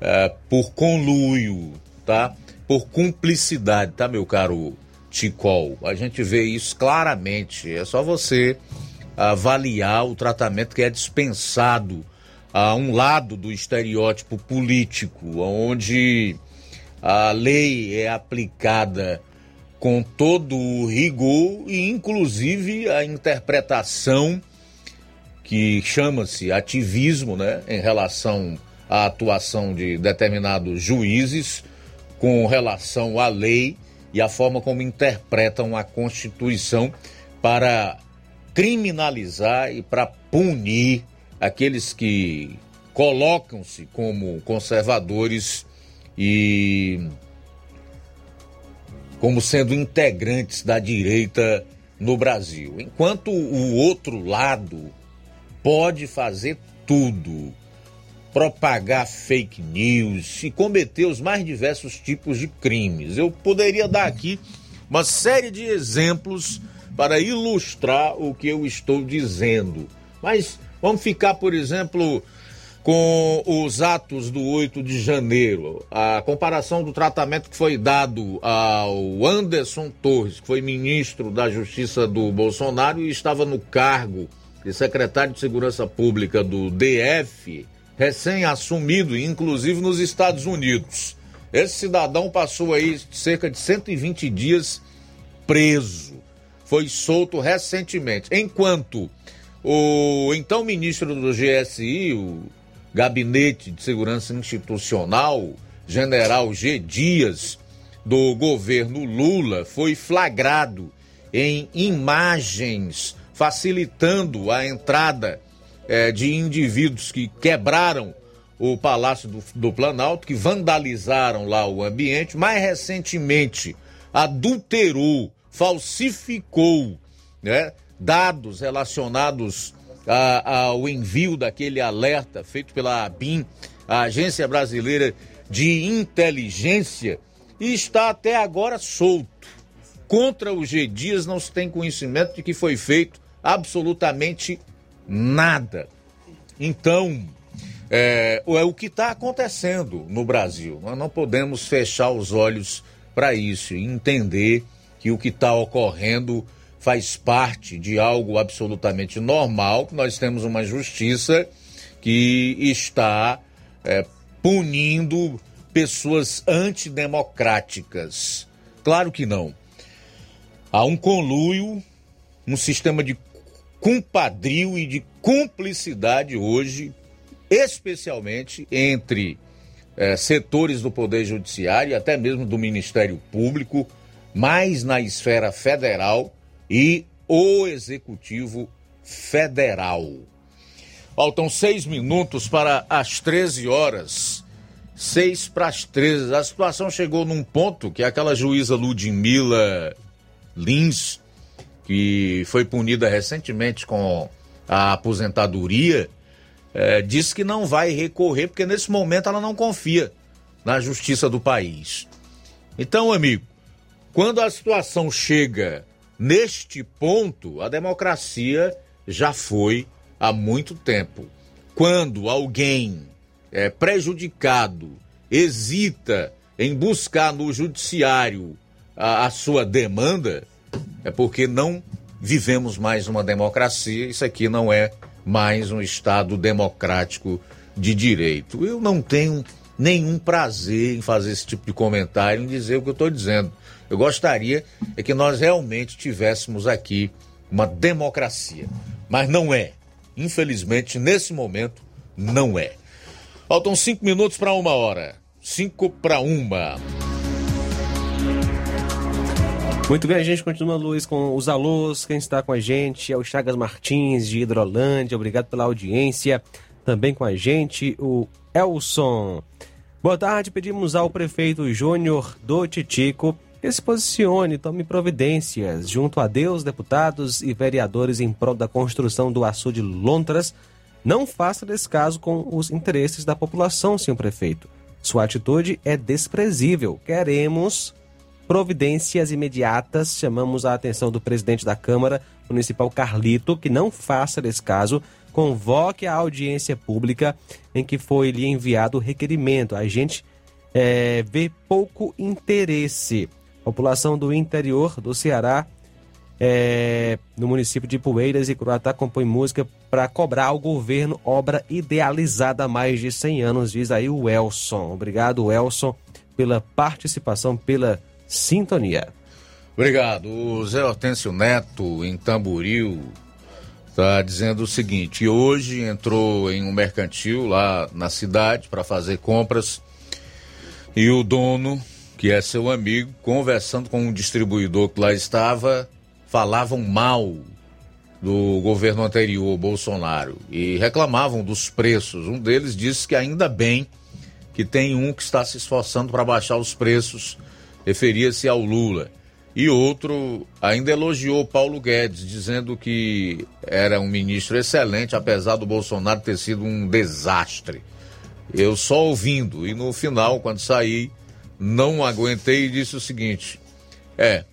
uh, por conluio, tá? Por cumplicidade, tá, meu caro Ticol. A gente vê isso claramente. É só você avaliar o tratamento que é dispensado a um lado do estereótipo político, onde a lei é aplicada com todo o rigor e inclusive a interpretação que chama-se ativismo, né, em relação à atuação de determinados juízes com relação à lei e a forma como interpretam a Constituição para criminalizar e para punir aqueles que colocam-se como conservadores e como sendo integrantes da direita no Brasil. Enquanto o outro lado pode fazer tudo, propagar fake news e cometer os mais diversos tipos de crimes. Eu poderia dar aqui uma série de exemplos para ilustrar o que eu estou dizendo. Mas vamos ficar, por exemplo, com os atos do 8 de janeiro, a comparação do tratamento que foi dado ao Anderson Torres, que foi ministro da Justiça do Bolsonaro e estava no cargo de secretário de Segurança Pública do DF, recém-assumido, inclusive nos Estados Unidos. Esse cidadão passou aí cerca de 120 dias preso foi solto recentemente. Enquanto o então ministro do GSI, o Gabinete de Segurança Institucional, general G. Dias, do governo Lula, foi flagrado em imagens facilitando a entrada eh, de indivíduos que quebraram o Palácio do, do Planalto, que vandalizaram lá o ambiente, mais recentemente adulterou falsificou né, dados relacionados a, envio daquele alerta feito pela ABIN, a Agência Brasileira de Inteligência, e está até agora solto. Contra o G Dias não se tem conhecimento de que foi feito absolutamente nada. Então, é, é o que está acontecendo no Brasil. Nós não podemos fechar os olhos para isso e entender que o que está ocorrendo faz parte de algo absolutamente normal, que nós temos uma justiça que está é, punindo pessoas antidemocráticas. Claro que não. Há um conluio, um sistema de compadrio e de cumplicidade hoje, especialmente entre é, setores do Poder Judiciário e até mesmo do Ministério Público mais na esfera federal e o Executivo Federal. Faltam seis minutos para as 13 horas. Seis para as 13. A situação chegou num ponto que aquela juíza Ludmila Lins, que foi punida recentemente com a aposentadoria, é, disse que não vai recorrer, porque nesse momento ela não confia na justiça do país. Então, amigo, quando a situação chega neste ponto, a democracia já foi há muito tempo. Quando alguém é prejudicado hesita em buscar no judiciário a, a sua demanda, é porque não vivemos mais uma democracia. Isso aqui não é mais um Estado democrático de direito. Eu não tenho nenhum prazer em fazer esse tipo de comentário, em dizer o que eu estou dizendo. Eu gostaria é que nós realmente tivéssemos aqui uma democracia, mas não é. Infelizmente, nesse momento, não é. Faltam cinco minutos para uma hora. Cinco para uma. Muito bem, a gente continua, Luiz, com os alôs. Quem está com a gente é o Chagas Martins, de Hidrolândia. Obrigado pela audiência. Também com a gente, o Elson. Boa tarde, pedimos ao prefeito Júnior do Titico se posicione, tome providências junto a Deus, deputados e vereadores em prol da construção do açude Lontras. Não faça descaso com os interesses da população, senhor prefeito. Sua atitude é desprezível. Queremos providências imediatas. Chamamos a atenção do presidente da Câmara Municipal Carlito que não faça descaso. Convoque a audiência pública em que foi lhe enviado o requerimento. A gente é, vê pouco interesse População do interior do Ceará, é, no município de Poeiras e Croatá, compõe música para cobrar ao governo obra idealizada há mais de 100 anos, diz aí o Elson. Obrigado, Elson, pela participação, pela sintonia. Obrigado. O Zé Hortêncio Neto, em Tamboril, está dizendo o seguinte: hoje entrou em um mercantil lá na cidade para fazer compras e o dono, que é seu amigo, conversando com um distribuidor que lá estava, falavam mal do governo anterior, Bolsonaro, e reclamavam dos preços. Um deles disse que ainda bem que tem um que está se esforçando para baixar os preços, referia-se ao Lula. E outro ainda elogiou Paulo Guedes, dizendo que era um ministro excelente, apesar do Bolsonaro ter sido um desastre. Eu só ouvindo, e no final, quando saí, não aguentei e disse o seguinte: é,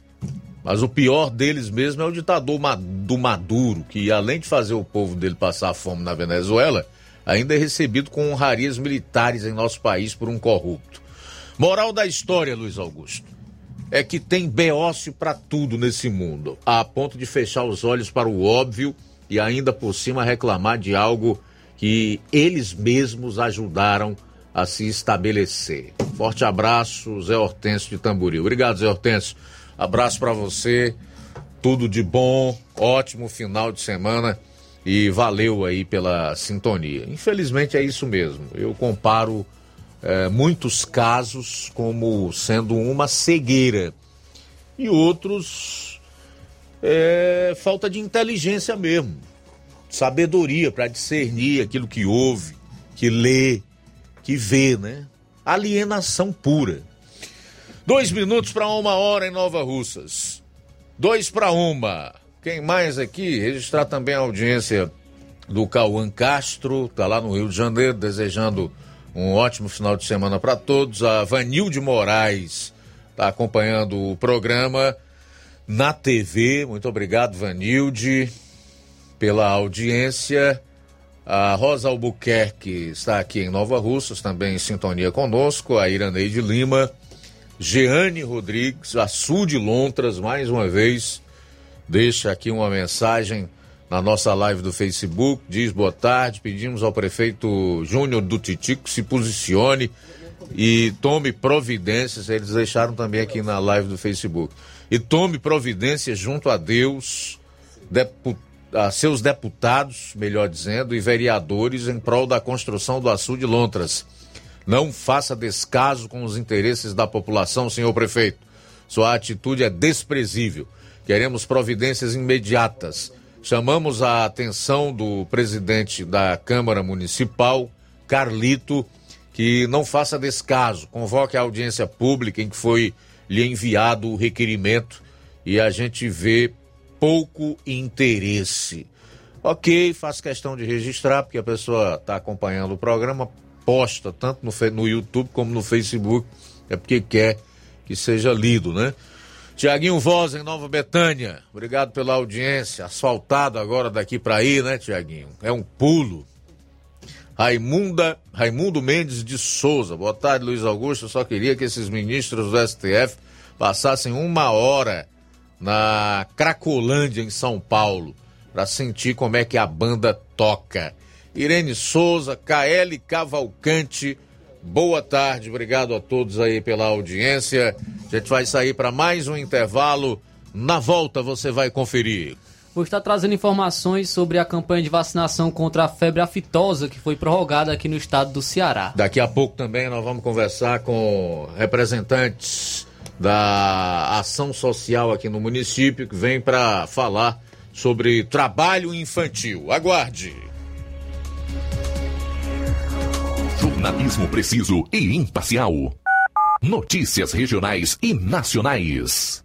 mas o pior deles mesmo é o ditador do Maduro, que além de fazer o povo dele passar fome na Venezuela, ainda é recebido com honrarias militares em nosso país por um corrupto. Moral da história, Luiz Augusto é que tem beócio para tudo nesse mundo, a ponto de fechar os olhos para o óbvio e ainda por cima reclamar de algo que eles mesmos ajudaram a se estabelecer. Forte abraço, Zé Hortêncio de Tamboril. Obrigado, Zé Hortêncio. Abraço para você. Tudo de bom, ótimo final de semana e valeu aí pela sintonia. Infelizmente é isso mesmo. Eu comparo é, muitos casos como sendo uma cegueira e outros é, falta de inteligência mesmo, sabedoria para discernir aquilo que ouve, que lê, que vê, né? Alienação pura. Dois minutos para uma hora em Nova Russas. Dois para uma. Quem mais aqui? Registrar também a audiência do Cauã Castro, tá lá no Rio de Janeiro, desejando um ótimo final de semana para todos. A Vanilde Moraes está acompanhando o programa na TV. Muito obrigado, Vanilde, pela audiência. A Rosa Albuquerque está aqui em Nova Russas, também em sintonia conosco. A Iraneide Lima, Jeane Rodrigues, a Sul de Lontras, mais uma vez, deixa aqui uma mensagem na nossa live do Facebook, diz boa tarde, pedimos ao prefeito Júnior do Titico que se posicione e tome providências, eles deixaram também aqui na live do Facebook, e tome providências junto a Deus, depu a seus deputados, melhor dizendo, e vereadores em prol da construção do Açu de Lontras. Não faça descaso com os interesses da população, senhor prefeito. Sua atitude é desprezível. Queremos providências imediatas chamamos a atenção do presidente da Câmara Municipal, Carlito, que não faça descaso, convoque a audiência pública em que foi lhe enviado o requerimento e a gente vê pouco interesse. Ok, faço questão de registrar, porque a pessoa está acompanhando o programa, posta tanto no, no YouTube como no Facebook, é porque quer que seja lido, né? Tiaguinho Voz em Nova Betânia, obrigado pela audiência. Asfaltado agora daqui para aí, né, Tiaguinho? É um pulo. Raimunda, Raimundo Mendes de Souza, boa tarde, Luiz Augusto. Eu só queria que esses ministros do STF passassem uma hora na Cracolândia, em São Paulo, para sentir como é que a banda toca. Irene Souza, KL Cavalcante, boa tarde, obrigado a todos aí pela audiência. A gente vai sair para mais um intervalo. Na volta você vai conferir. Vou estar trazendo informações sobre a campanha de vacinação contra a febre aftosa que foi prorrogada aqui no estado do Ceará. Daqui a pouco também nós vamos conversar com representantes da ação social aqui no município que vem para falar sobre trabalho infantil. Aguarde. Jornalismo preciso e imparcial. Notícias regionais e nacionais.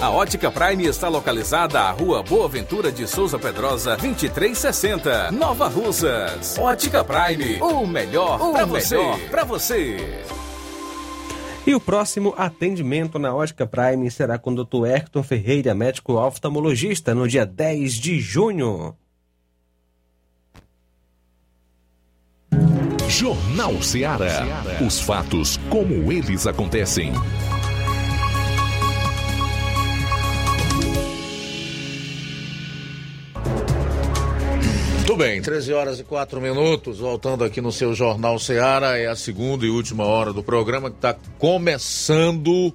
A Ótica Prime está localizada à Rua Boa Ventura de Souza Pedrosa, 2360, Nova Russas. Ótica Prime, o melhor para você. Para você. E o próximo atendimento na Ótica Prime será com o Dr. Hector Ferreira, médico oftalmologista, no dia 10 de junho. Jornal Ceará. Os fatos como eles acontecem. Bem, 13 horas e 4 minutos, voltando aqui no seu Jornal Seara, é a segunda e última hora do programa que está começando,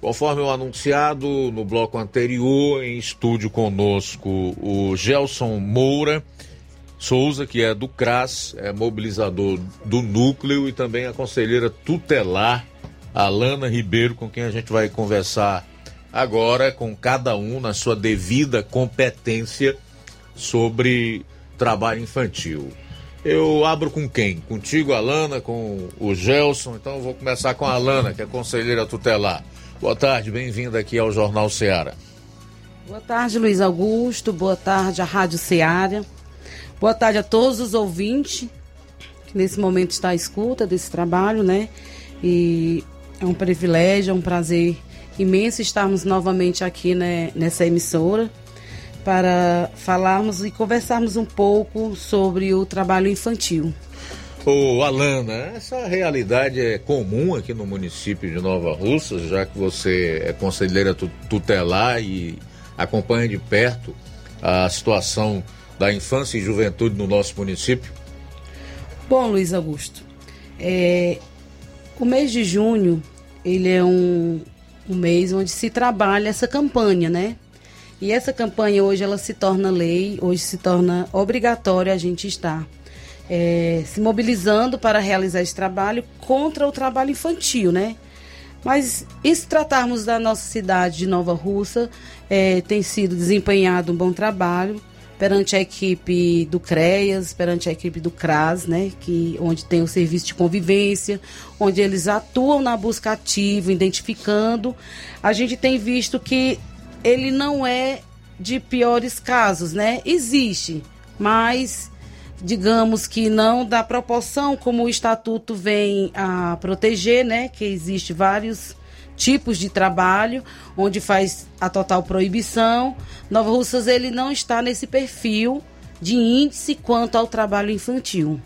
conforme o anunciado no bloco anterior, em estúdio conosco o Gelson Moura Souza, que é do CRAS, é mobilizador do núcleo e também a conselheira tutelar Alana Ribeiro, com quem a gente vai conversar agora, com cada um na sua devida competência sobre trabalho infantil. Eu abro com quem? Contigo, Alana, com o Gelson. Então eu vou começar com a Alana, que é conselheira tutelar. Boa tarde, bem-vinda aqui ao Jornal Seara. Boa tarde, Luiz Augusto. Boa tarde à Rádio Ceará. Boa tarde a todos os ouvintes que nesse momento está à escuta desse trabalho, né? E é um privilégio, é um prazer imenso estarmos novamente aqui né, nessa emissora para falarmos e conversarmos um pouco sobre o trabalho infantil. Ô Alana, essa realidade é comum aqui no município de Nova Russas, já que você é conselheira tu- tutelar e acompanha de perto a situação da infância e juventude no nosso município? Bom, Luiz Augusto, é, o mês de junho ele é um, um mês onde se trabalha essa campanha, né? E essa campanha hoje ela se torna lei, hoje se torna obrigatória a gente estar é, se mobilizando para realizar esse trabalho contra o trabalho infantil, né? Mas e se tratarmos da nossa cidade de Nova Russa, é, tem sido desempenhado um bom trabalho perante a equipe do CREAS, perante a equipe do CRAS, né, que, onde tem o serviço de convivência, onde eles atuam na busca ativa, identificando. A gente tem visto que ele não é de piores casos, né? Existe, mas digamos que não da proporção como o estatuto vem a proteger, né? Que existe vários tipos de trabalho onde faz a total proibição. Nova Russas ele não está nesse perfil de índice quanto ao trabalho infantil.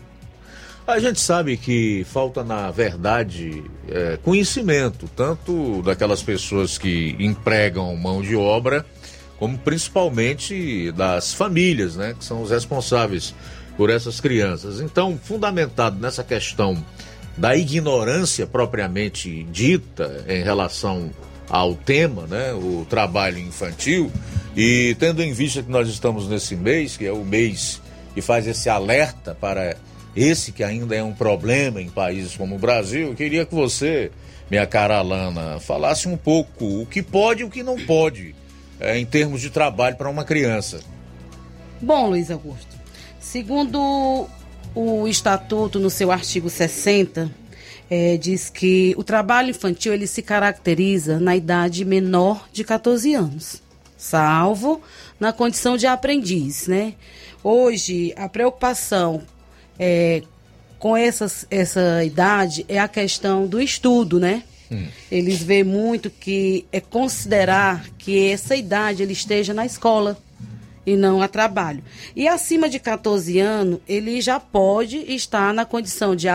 A gente sabe que falta, na verdade, é, conhecimento, tanto daquelas pessoas que empregam mão de obra, como principalmente das famílias, né, que são os responsáveis por essas crianças. Então, fundamentado nessa questão da ignorância propriamente dita em relação ao tema, né, o trabalho infantil, e tendo em vista que nós estamos nesse mês, que é o mês que faz esse alerta para esse que ainda é um problema em países como o Brasil, eu queria que você, minha cara Alana, falasse um pouco o que pode e o que não pode é, em termos de trabalho para uma criança. Bom, Luiz Augusto, segundo o estatuto, no seu artigo 60, é, diz que o trabalho infantil ele se caracteriza na idade menor de 14 anos, salvo na condição de aprendiz, né? Hoje, a preocupação é, com essas, essa idade é a questão do estudo, né? Hum. Eles veem muito que é considerar que essa idade ele esteja na escola e não a trabalho. E acima de 14 anos, ele já pode estar na condição de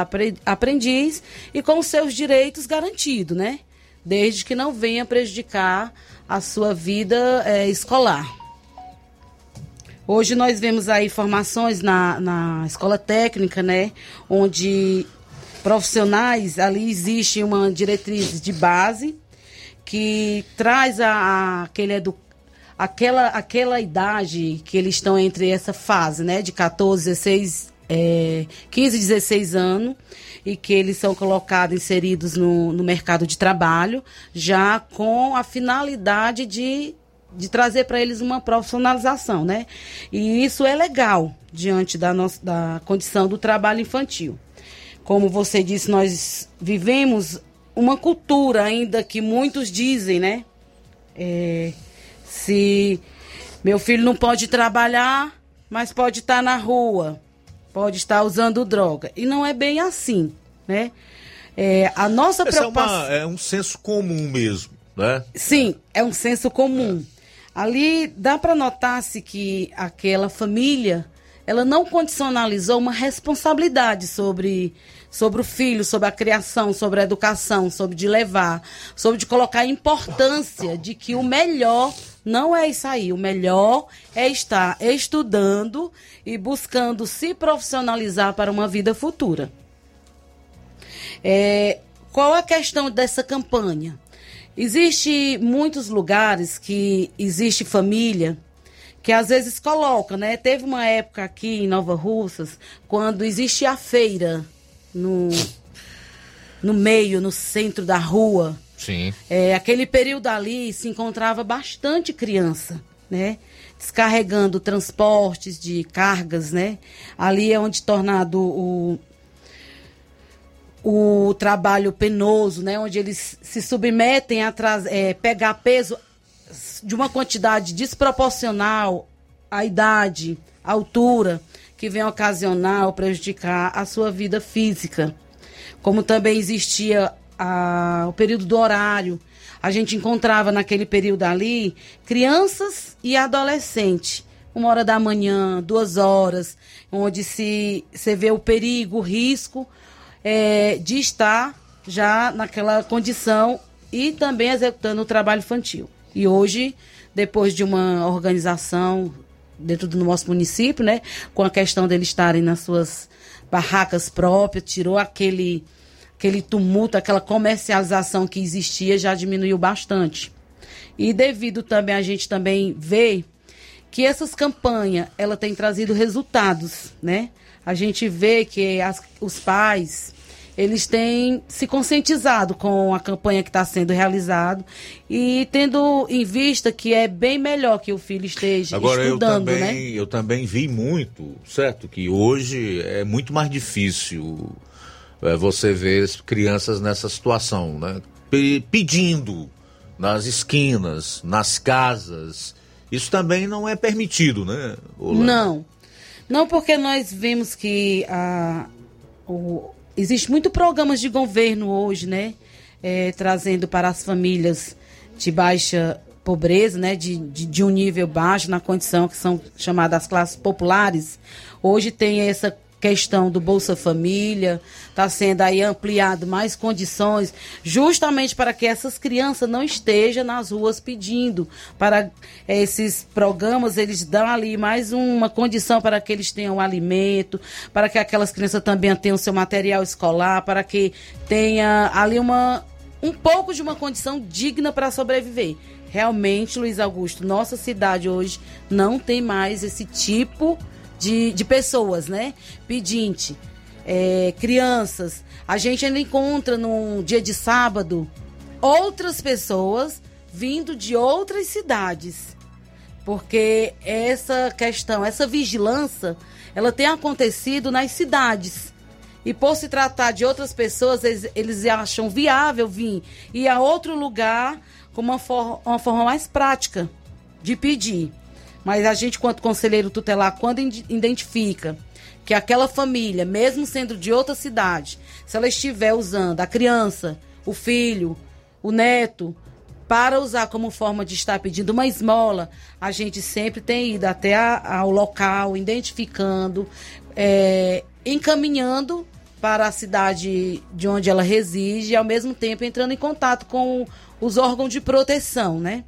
aprendiz e com seus direitos garantidos, né? Desde que não venha prejudicar a sua vida é, escolar. Hoje nós vemos aí formações na, na escola técnica, né? Onde profissionais, ali existe uma diretriz de base que traz a, a aquele aquela, aquela idade que eles estão entre essa fase, né? De 14, 16, é, 15, 16 anos e que eles são colocados, inseridos no, no mercado de trabalho, já com a finalidade de de trazer para eles uma profissionalização, né? E isso é legal diante da, nossa, da condição do trabalho infantil. Como você disse, nós vivemos uma cultura ainda que muitos dizem, né? É, se meu filho não pode trabalhar, mas pode estar na rua, pode estar usando droga. E não é bem assim, né? É, a nossa Essa preocupação... É, uma, é um senso comum mesmo, né? Sim, é um senso comum. É. Ali dá para notar-se que aquela família ela não condicionalizou uma responsabilidade sobre, sobre o filho, sobre a criação, sobre a educação, sobre de levar, sobre de colocar a importância de que o melhor não é isso aí. O melhor é estar estudando e buscando se profissionalizar para uma vida futura. É, qual a questão dessa campanha? Existe muitos lugares que existe família que às vezes coloca, né? Teve uma época aqui em Nova Russas quando existe a feira no, no meio, no centro da rua. Sim. É, aquele período ali se encontrava bastante criança, né? Descarregando transportes de cargas, né? Ali é onde tornado o, o trabalho penoso, né? Onde eles se submetem a é, pegar peso de uma quantidade desproporcional à idade, à altura, que vem ocasionar ou prejudicar a sua vida física. Como também existia a, o período do horário, a gente encontrava naquele período ali crianças e adolescentes. Uma hora da manhã, duas horas, onde se você vê o perigo, o risco é, de estar já naquela condição e também executando o trabalho infantil. E hoje, depois de uma organização dentro do nosso município, né, com a questão deles estarem nas suas barracas próprias, tirou aquele aquele tumulto, aquela comercialização que existia já diminuiu bastante. E devido também a gente também ver que essas campanhas ela tem trazido resultados, né? A gente vê que as- os pais eles têm se conscientizado com a campanha que está sendo realizada e tendo em vista que é bem melhor que o filho esteja Agora eu estudando, também, né? eu também vi muito, certo? Que hoje é muito mais difícil é, você ver as crianças nessa situação, né? Pe- pedindo nas esquinas, nas casas. Isso também não é permitido, né? Olá? Não. Não, porque nós vemos que a, o, existe muito programas de governo hoje, né? É, trazendo para as famílias de baixa pobreza, né? De, de, de um nível baixo, na condição que são chamadas classes populares. Hoje tem essa questão do Bolsa Família, está sendo aí ampliado mais condições, justamente para que essas crianças não estejam nas ruas pedindo. Para eh, esses programas, eles dão ali mais uma condição para que eles tenham alimento, para que aquelas crianças também tenham seu material escolar, para que tenha ali uma um pouco de uma condição digna para sobreviver. Realmente, Luiz Augusto, nossa cidade hoje não tem mais esse tipo de, de pessoas, né? Pedinte, é, crianças. A gente ainda encontra num dia de sábado outras pessoas vindo de outras cidades. Porque essa questão, essa vigilância, ela tem acontecido nas cidades. E por se tratar de outras pessoas, eles, eles acham viável vir ir a outro lugar com uma, for, uma forma mais prática de pedir. Mas a gente, quanto conselheiro tutelar, quando identifica que aquela família, mesmo sendo de outra cidade, se ela estiver usando a criança, o filho, o neto, para usar como forma de estar pedindo uma esmola, a gente sempre tem ido até a- ao local, identificando, é, encaminhando para a cidade de onde ela reside e ao mesmo tempo entrando em contato com os órgãos de proteção, né?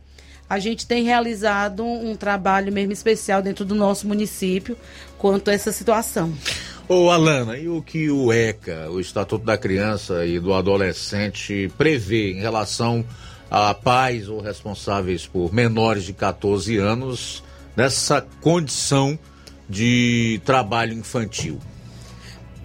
A gente tem realizado um, um trabalho mesmo especial dentro do nosso município quanto a essa situação. Ô Alana, e o que o ECA, o Estatuto da Criança e do Adolescente, prevê em relação a pais ou responsáveis por menores de 14 anos nessa condição de trabalho infantil?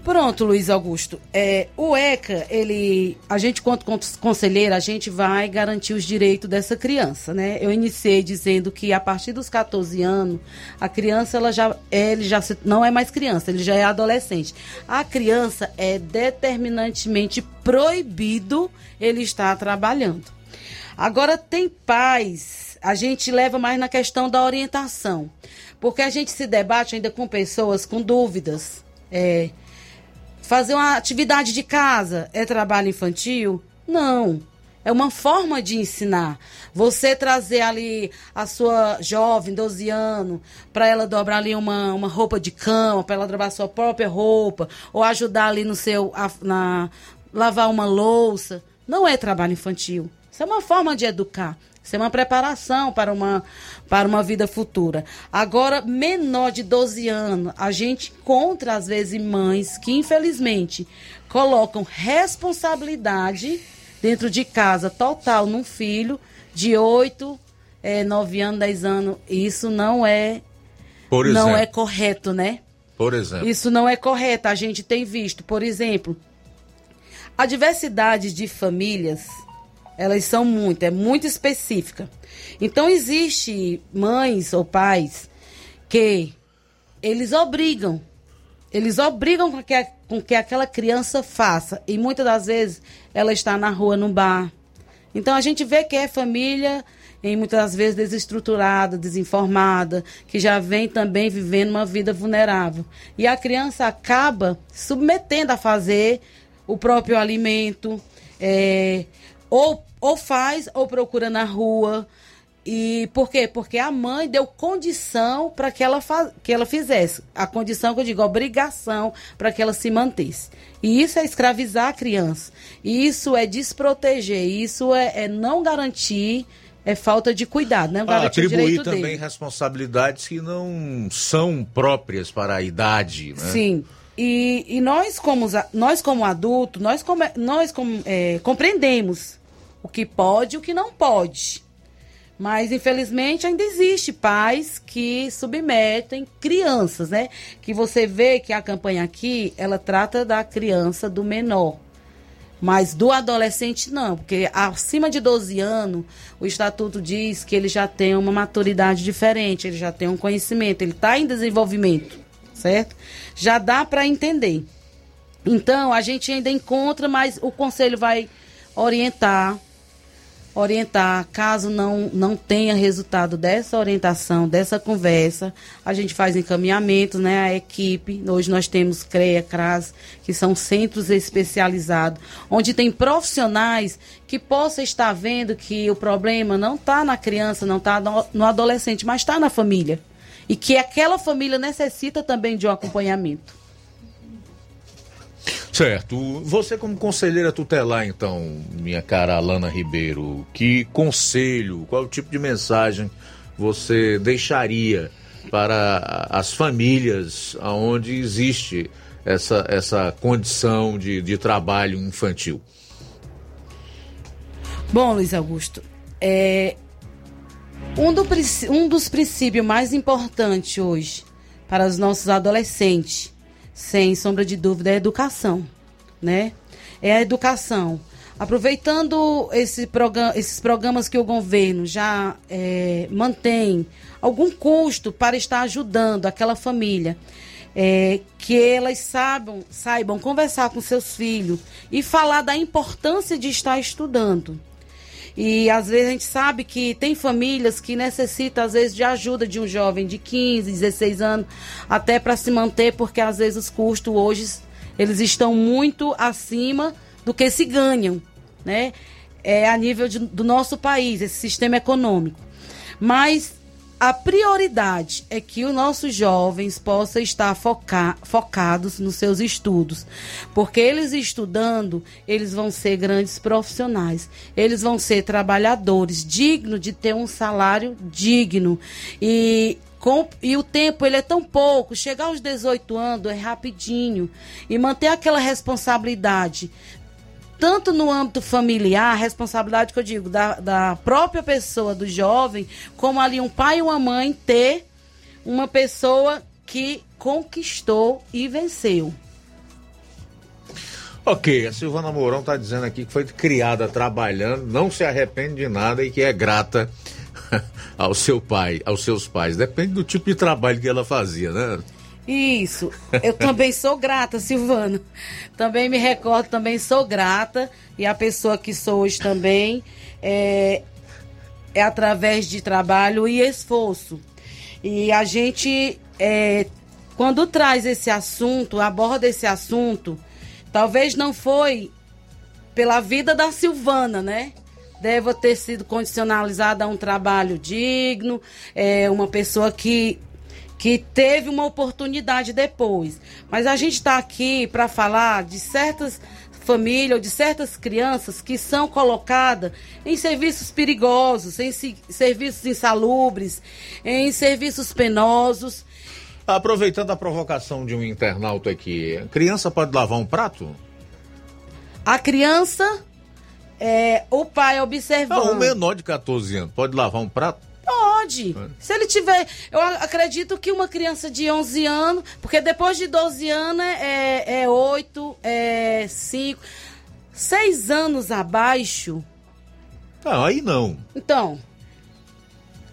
Pronto, Luiz Augusto. É, o ECA, ele, a gente, quanto cons- conselheira, a gente vai garantir os direitos dessa criança, né? Eu iniciei dizendo que a partir dos 14 anos, a criança, ela já, ele já não é mais criança, ele já é adolescente. A criança é determinantemente proibido ele estar trabalhando. Agora, tem pais, a gente leva mais na questão da orientação, porque a gente se debate ainda com pessoas com dúvidas. É, fazer uma atividade de casa é trabalho infantil? Não. É uma forma de ensinar. Você trazer ali a sua jovem, 12 anos, para ela dobrar ali uma, uma roupa de cama, para ela dobrar sua própria roupa, ou ajudar ali no seu. a- na, lavar uma louça. Não é trabalho infantil. Isso é uma forma de educar. Isso é uma preparação para uma, para uma vida futura. Agora, menor de 12 anos, a gente encontra, às vezes, mães que, infelizmente, colocam responsabilidade dentro de casa total num filho de 8, eh, 9 anos, 10 anos. Isso não é, Por não exemplo. é correto, né? Por exemplo. Isso não é correto. A gente tem visto, por exemplo, a diversidade de famílias, elas são muito, é muito específica. Então existe mães ou pais que eles obrigam, eles obrigam com que, com que aquela criança faça e muitas das vezes ela está na rua, no bar. Então a gente vê que é família em muitas vezes desestruturada, desinformada, que já vem também vivendo uma vida vulnerável. E a criança acaba submetendo a fazer o próprio alimento, é, ou, ou faz ou procura na rua. E por quê? Porque a mãe deu condição para que ela que ela fizesse. A condição que eu digo, obrigação para que ela se mantesse. E isso é escravizar a criança. E isso é desproteger. Isso é, é não garantir, é falta de cuidado, não Ah, atribuir também dele. responsabilidades que não são próprias para a idade, né? Sim. E, e nós, como, nós, como adultos, nós, come- nós como, é, compreendemos o que pode e o que não pode. Mas, infelizmente, ainda existe pais que submetem crianças, né? Que você vê que a campanha aqui, ela trata da criança, do menor. Mas do adolescente, não. Porque acima de 12 anos, o estatuto diz que ele já tem uma maturidade diferente, ele já tem um conhecimento, ele está em desenvolvimento, certo? Já dá para entender. Então, a gente ainda encontra, mas o conselho vai orientar orientar, caso não, não tenha resultado dessa orientação, dessa conversa, a gente faz encaminhamento, né, a equipe, hoje nós temos CREA, CRAS, que são centros especializados, onde tem profissionais que possam estar vendo que o problema não está na criança, não está no, no adolescente, mas está na família, e que aquela família necessita também de um acompanhamento. Certo. Você como conselheira tutelar, então, minha cara Alana Ribeiro, que conselho, qual tipo de mensagem você deixaria para as famílias onde existe essa, essa condição de, de trabalho infantil? Bom, Luiz Augusto, é, um, do, um dos princípios mais importantes hoje para os nossos adolescentes sem sombra de dúvida, é a educação, né? É a educação. Aproveitando esse programa, esses programas que o governo já é, mantém algum custo para estar ajudando aquela família, é, que elas saibam, saibam conversar com seus filhos e falar da importância de estar estudando. E às vezes a gente sabe que tem famílias que necessitam, às vezes, de ajuda de um jovem de 15, 16 anos, até para se manter, porque às vezes os custos hoje eles estão muito acima do que se ganham, né? É a nível de, do nosso país, esse sistema econômico. Mas a prioridade é que os nossos jovens possam estar focados nos seus estudos, porque eles estudando, eles vão ser grandes profissionais, eles vão ser trabalhadores. Dignos de ter um salário digno. E com, e o tempo ele é tão pouco, chegar aos 18 anos é rapidinho. E manter aquela responsabilidade tanto no âmbito familiar, responsabilidade que eu digo, da, da própria pessoa, do jovem, como ali um pai e uma mãe ter uma pessoa que conquistou e venceu. Ok, a Silvana Mourão está dizendo aqui que foi criada trabalhando, não se arrepende de nada e que é grata ao seu pai, aos seus pais. Depende do tipo de trabalho que ela fazia, né? Isso. Eu também sou grata, Silvana. Também me recordo, também sou grata. E a pessoa que sou hoje também é, é através de trabalho e esforço. E a gente, é, quando traz esse assunto, aborda esse assunto, talvez não foi pela vida da Silvana, né? Deve ter sido condicionalizada a um trabalho digno, é, uma pessoa que que teve uma oportunidade depois. Mas a gente está aqui para falar de certas famílias ou de certas crianças que são colocadas em serviços perigosos, em serviços insalubres, em serviços penosos. Aproveitando a provocação de um internauta aqui, a criança pode lavar um prato? A criança, é, o pai observando. Não, um menor de 14 anos pode lavar um prato? Pode. Se ele tiver. Eu acredito que uma criança de 11 anos. Porque depois de 12 anos é, é 8, é 5. 6 anos abaixo. Não, aí não. Então.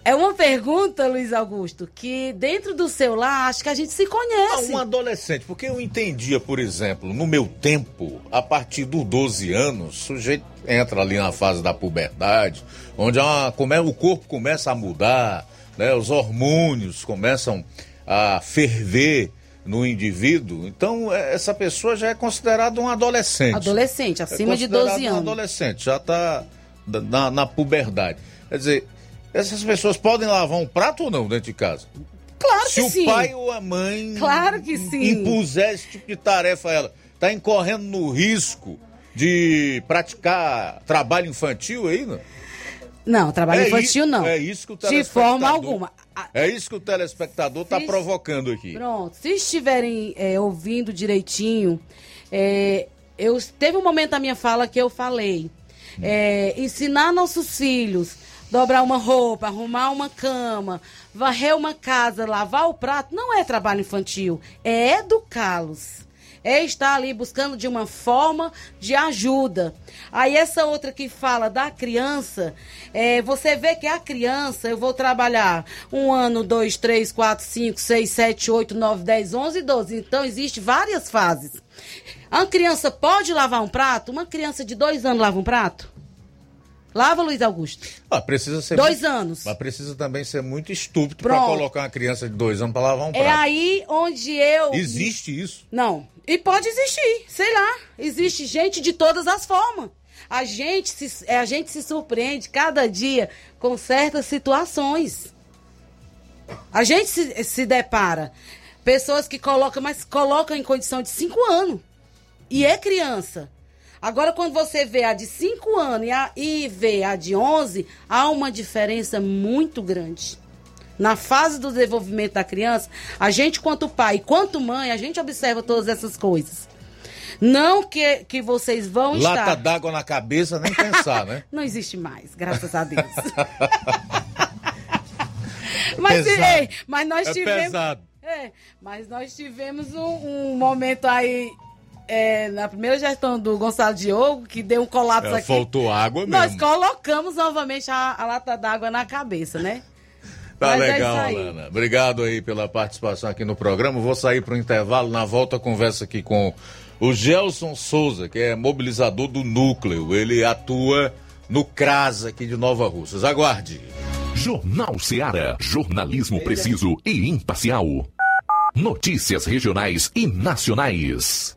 É uma pergunta, Luiz Augusto, que dentro do seu lar, acho que a gente se conhece. Ah, um adolescente, porque eu entendia, por exemplo, no meu tempo, a partir dos 12 anos, o sujeito entra ali na fase da puberdade, onde uma, come, o corpo começa a mudar, né, os hormônios começam a ferver no indivíduo. Então, é, essa pessoa já é considerada um adolescente. Adolescente, acima é de 12 anos. Um adolescente, já está na, na puberdade. Quer dizer, essas pessoas podem lavar um prato ou não dentro de casa? Claro que Se sim. o pai ou a mãe claro que sim. impuser esse tipo de tarefa a ela, está incorrendo no risco de praticar trabalho infantil aí, não? Não, trabalho é infantil não. É isso que o telespectador... De forma alguma. É isso que o telespectador está provocando aqui. Pronto. Se estiverem é, ouvindo direitinho, é, eu teve um momento da minha fala que eu falei. É, ensinar nossos filhos dobrar uma roupa, arrumar uma cama, varrer uma casa, lavar o prato, não é trabalho infantil, é educá-los. É estar ali buscando de uma forma de ajuda. Aí essa outra que fala da criança, é, você vê que a criança, eu vou trabalhar um ano, dois, três, quatro, cinco, seis, sete, oito, nove, dez, onze, doze. Então, existe várias fases. A criança pode lavar um prato? Uma criança de dois anos lava um prato? Lava, Luiz Augusto. Ah, precisa ser Dois muito- anos. Mas precisa também ser muito estúpido para colocar uma criança de dois anos para lavar um É prato. aí onde eu. Existe isso? Não. E pode existir, sei lá. Existe gente de todas as formas. A gente se, é, a gente se surpreende cada dia com certas situações. A gente se, se depara. Pessoas que colocam, mas colocam em condição de 5 anos. E é criança. Agora, quando você vê a de 5 anos e, a, e vê a de 11, há uma diferença muito grande. Na fase do desenvolvimento da criança, a gente, quanto pai, quanto mãe, a gente observa todas essas coisas. Não que, que vocês vão Lata estar. d'água na cabeça, nem pensar, né? Não existe mais, graças a Deus. mas, ei, mas nós É tivemos. pesado. É, mas nós tivemos um, um momento aí. É, na primeira gestão do Gonçalo Diogo, que deu um colapso É, aqui. faltou água Nós mesmo. colocamos novamente a, a lata d'água na cabeça, né? Tá Mas é legal, aí. Lana. Obrigado aí pela participação aqui no programa. Vou sair para o intervalo. Na volta, conversa aqui com o Gelson Souza, que é mobilizador do núcleo. Ele atua no CRAS aqui de Nova Russas. Aguarde. Jornal Seara. Jornalismo preciso e imparcial. Notícias regionais e nacionais.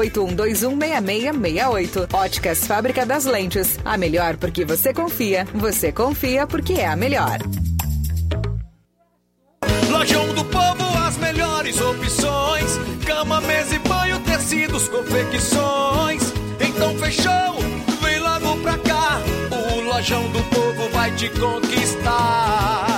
6668. Óticas Fábrica das Lentes. A melhor porque você confia. Você confia porque é a melhor. Lojão do Povo, as melhores opções: cama, mesa e banho, tecidos, confecções. Então fechou, vem logo pra cá. O Lojão do Povo vai te conquistar.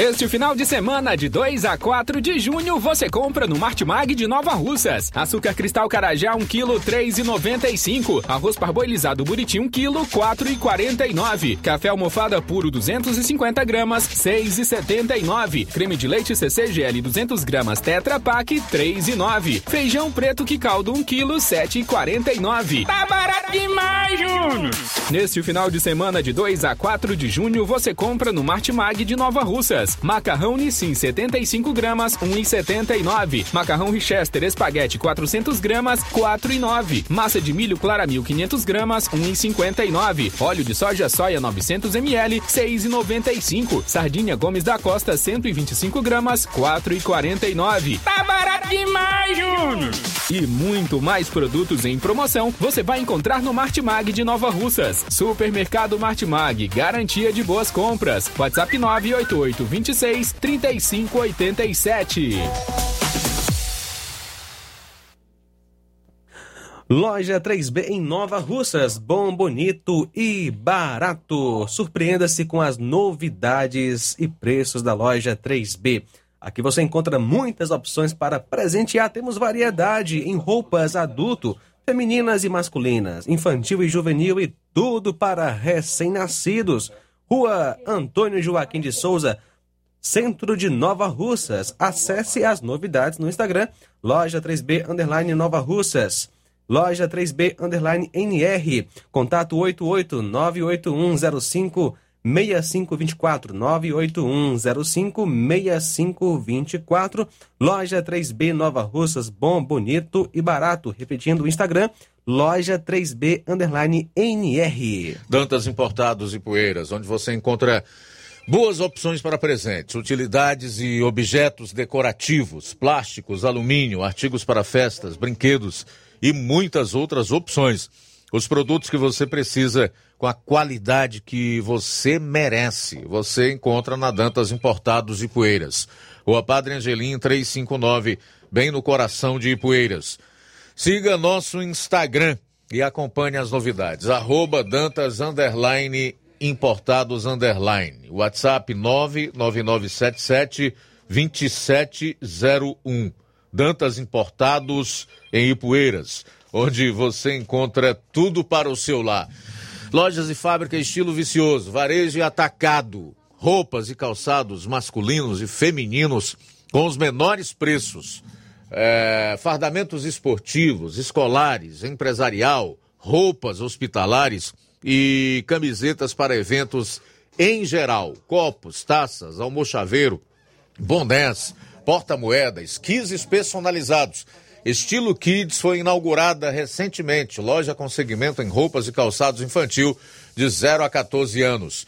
Neste final de semana, de 2 a 4 de junho, você compra no Martimag de Nova Russas. Açúcar cristal carajá 1 kg 3,95. Arroz parboilizado buriti 1 kg 4,49. Café almofada puro 250 gramas 6,79. Creme de leite CCGL 200 gramas Tetra Pak 3,9. Feijão preto que caldo 1 kg 7,49. Tá barato demais, Júnior! Neste final de semana, de 2 a 4 de junho, você compra no Martimag de Nova Russas. Macarrão Nissin 75 gramas 1,79. Macarrão Richester Espaguete 400 gramas 4,9. Massa de milho Claramil 500 gramas 1,59. Óleo de soja soia 900 ml 6,95. Sardinha Gomes da Costa 125 gramas 4,49. Tá barato demais, Júnior! E muito mais produtos em promoção você vai encontrar no Martimag de Nova Russas. Supermercado Martimag, garantia de boas compras. WhatsApp 988 26 35 87. Loja 3B em Nova Russas, bom, bonito e barato. Surpreenda-se com as novidades e preços da loja 3B. Aqui você encontra muitas opções para presentear. Temos variedade em roupas adulto, femininas e masculinas, infantil e juvenil e tudo para recém-nascidos. Rua Antônio Joaquim de Souza, Centro de Nova Russas. Acesse as novidades no Instagram, loja 3B Underline Nova Russas. Loja 3B Underline NR. Contato 88 98105 6524 98105 6524 Loja 3B Nova Russas, bom, bonito e barato. Repetindo o Instagram, Loja 3B Underline NR. Dantas Importados e Poeiras, onde você encontra boas opções para presentes, utilidades e objetos decorativos, plásticos, alumínio, artigos para festas, brinquedos e muitas outras opções. Os produtos que você precisa com a qualidade que você merece, você encontra na Dantas Importados e Poeiras. Rua Padre Angelim 359, bem no coração de Ipueiras. Siga nosso Instagram e acompanhe as novidades. Arroba Dantas Underline Importados Underline. WhatsApp 99977 2701. Dantas Importados em Ipueiras, onde você encontra tudo para o seu lar. Lojas e fábrica estilo vicioso, varejo e atacado, roupas e calçados masculinos e femininos com os menores preços. É, fardamentos esportivos, escolares, empresarial, roupas hospitalares e camisetas para eventos em geral, copos, taças, almochaveiro, bonés, porta-moedas, quizzes personalizados. Estilo Kids foi inaugurada recentemente, loja com segmento em roupas e calçados infantil de 0 a 14 anos.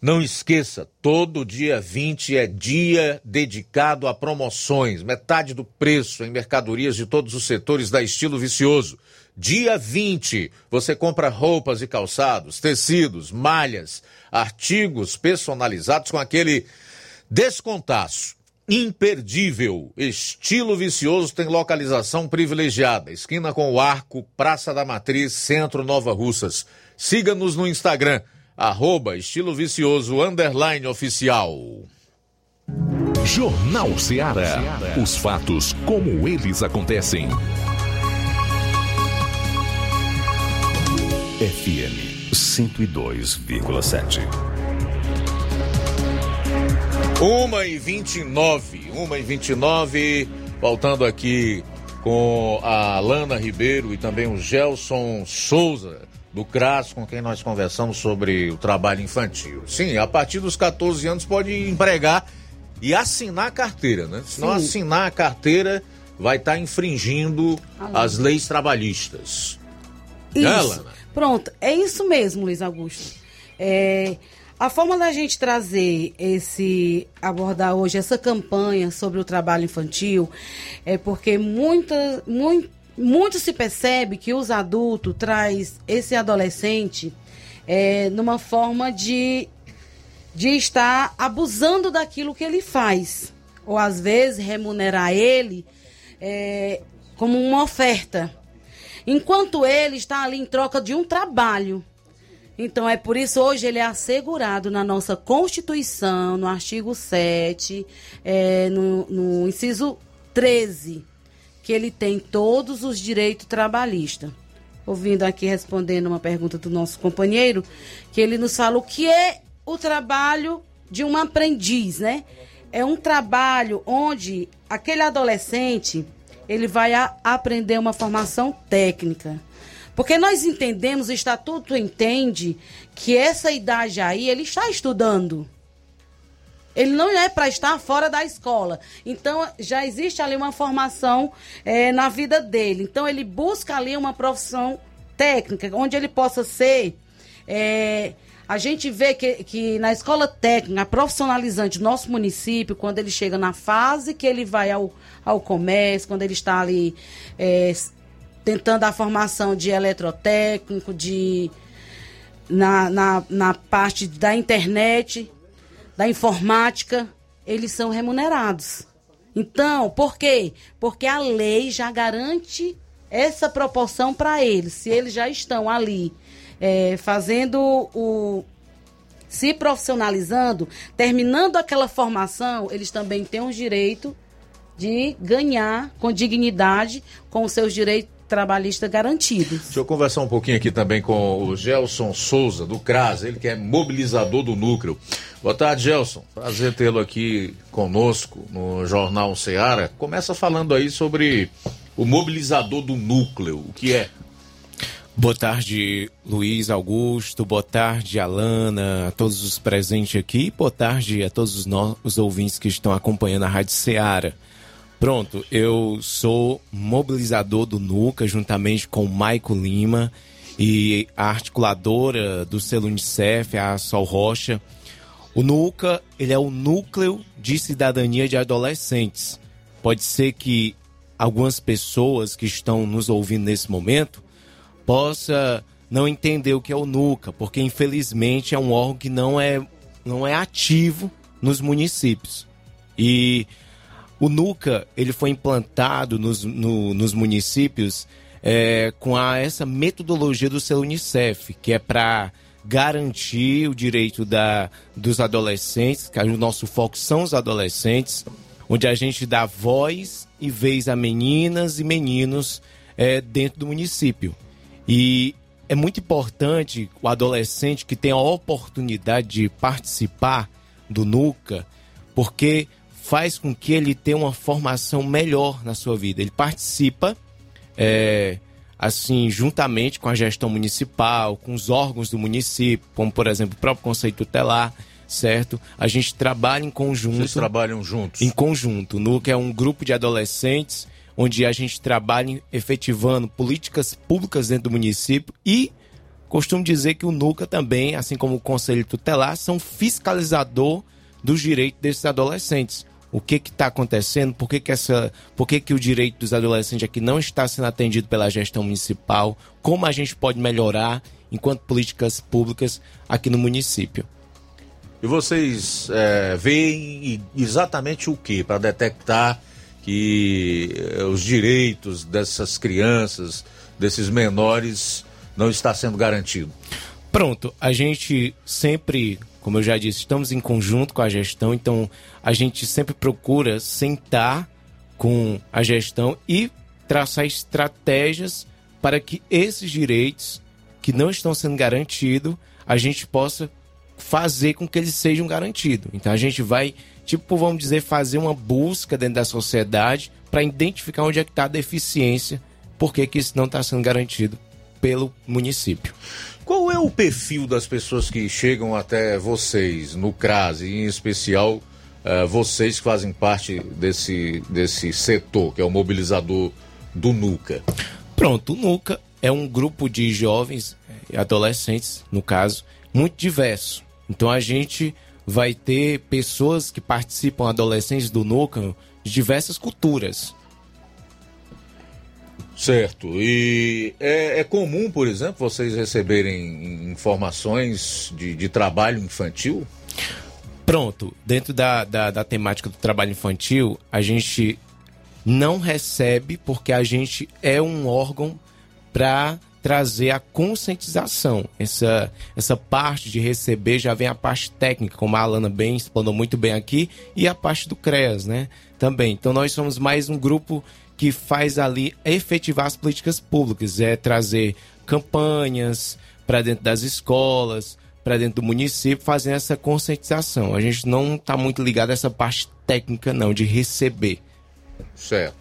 Não esqueça, todo dia 20 é dia dedicado a promoções, metade do preço em mercadorias de todos os setores da Estilo Vicioso. Dia 20, você compra roupas e calçados, tecidos, malhas, artigos personalizados com aquele descontaço imperdível. Estilo Vicioso tem localização privilegiada. Esquina com o Arco, Praça da Matriz, Centro Nova Russas. Siga-nos no Instagram, arroba Estilo Vicioso, oficial. Jornal Ceará. Os fatos como eles acontecem. FM 102,7. Uma e vinte e nove, uma e vinte e nove, voltando aqui com a Alana Ribeiro e também o Gelson Souza, do CRAS, com quem nós conversamos sobre o trabalho infantil. Sim, a partir dos 14 anos pode empregar e assinar a carteira, né? Se não assinar a carteira, vai estar infringindo as leis trabalhistas. Isso. Né, Alana? Pronto, é isso mesmo, Luiz Augusto. É, a forma da gente trazer esse, abordar hoje essa campanha sobre o trabalho infantil é porque muita, muito, muito se percebe que os adultos traz esse adolescente é, numa forma de, de estar abusando daquilo que ele faz. Ou às vezes remunerar ele é, como uma oferta enquanto ele está ali em troca de um trabalho. Então é por isso hoje ele é assegurado na nossa Constituição, no artigo 7, é, no, no inciso 13, que ele tem todos os direitos trabalhistas. Ouvindo aqui respondendo uma pergunta do nosso companheiro, que ele nos fala o que é o trabalho de um aprendiz, né? É um trabalho onde aquele adolescente ele vai aprender uma formação técnica. Porque nós entendemos, o estatuto entende que essa idade aí ele está estudando. Ele não é para estar fora da escola. Então, já existe ali uma formação eh, na vida dele. Então, ele busca ali uma profissão técnica, onde ele possa ser. eh, a gente vê que, que na escola técnica, profissionalizante do nosso município, quando ele chega na fase que ele vai ao, ao comércio, quando ele está ali s- tentando a formação de eletrotécnico, de na, na, na parte da internet, da informática, eles são remunerados. Então, por quê? Porque a lei já garante essa proporção para eles. Se eles já estão ali eh, fazendo o. se profissionalizando, terminando aquela formação, eles também têm o direito de ganhar com dignidade, com os seus direitos trabalhistas garantidos. Deixa eu conversar um pouquinho aqui também com o Gelson Souza, do CRAS, ele que é mobilizador do núcleo. Boa tarde, Gelson. Prazer tê-lo aqui conosco no Jornal Seara. Começa falando aí sobre o mobilizador do núcleo, o que é? Boa tarde, Luiz Augusto. Boa tarde, Alana, a todos os presentes aqui. Boa tarde a todos os, os ouvintes que estão acompanhando a Rádio Ceará. Pronto, eu sou mobilizador do NUCA, juntamente com o Maico Lima e a articuladora do selo Unicef, a Sol Rocha. O NUCA, ele é o Núcleo de Cidadania de Adolescentes. Pode ser que algumas pessoas que estão nos ouvindo nesse momento possa não entender o que é o NUCA, porque infelizmente é um órgão que não é, não é ativo nos municípios. E o NUCA ele foi implantado nos, no- nos municípios é, com a, essa metodologia do seu Unicef, que é para garantir o direito da, dos adolescentes, que o nosso foco são os adolescentes, onde a gente dá voz e vez a meninas e meninos é, dentro do município. E é muito importante o adolescente que tem a oportunidade de participar do NUCA, porque faz com que ele tenha uma formação melhor na sua vida. Ele participa, é, assim, juntamente com a gestão municipal, com os órgãos do município, como, por exemplo, o próprio Conselho Tutelar, certo? A gente trabalha em conjunto. Vocês trabalham juntos? Em conjunto. O NUCA é um grupo de adolescentes onde a gente trabalha efetivando políticas públicas dentro do município e costumo dizer que o NUCA também, assim como o Conselho Tutelar, são fiscalizador dos direitos desses adolescentes. O que está acontecendo? Por que, que, essa, por que, que o direito dos adolescentes aqui não está sendo atendido pela gestão municipal? Como a gente pode melhorar enquanto políticas públicas aqui no município? E vocês é, veem exatamente o que para detectar que eh, os direitos dessas crianças, desses menores, não está sendo garantido? Pronto, a gente sempre, como eu já disse, estamos em conjunto com a gestão, então a gente sempre procura sentar com a gestão e traçar estratégias para que esses direitos que não estão sendo garantidos, a gente possa fazer com que eles sejam garantidos. Então a gente vai, tipo, vamos dizer, fazer uma busca dentro da sociedade para identificar onde é que está a deficiência, por que isso não está sendo garantido pelo município. Qual é o perfil das pessoas que chegam até vocês no CRAS, e em especial eh, vocês que fazem parte desse, desse setor, que é o mobilizador do NUCA? Pronto, o NUCA é um grupo de jovens e adolescentes, no caso, muito diverso. Então a gente vai ter pessoas que participam, adolescentes do NUCA, de diversas culturas. Certo. E é, é comum, por exemplo, vocês receberem informações de, de trabalho infantil? Pronto, dentro da, da, da temática do trabalho infantil, a gente não recebe porque a gente é um órgão para trazer a conscientização. Essa, essa parte de receber já vem a parte técnica, como a Alana bem explanou muito bem aqui, e a parte do CREAS, né? Também. Então nós somos mais um grupo que faz ali efetivar as políticas públicas, é trazer campanhas para dentro das escolas, para dentro do município, fazendo essa conscientização. A gente não está muito ligado a essa parte técnica, não, de receber. Certo.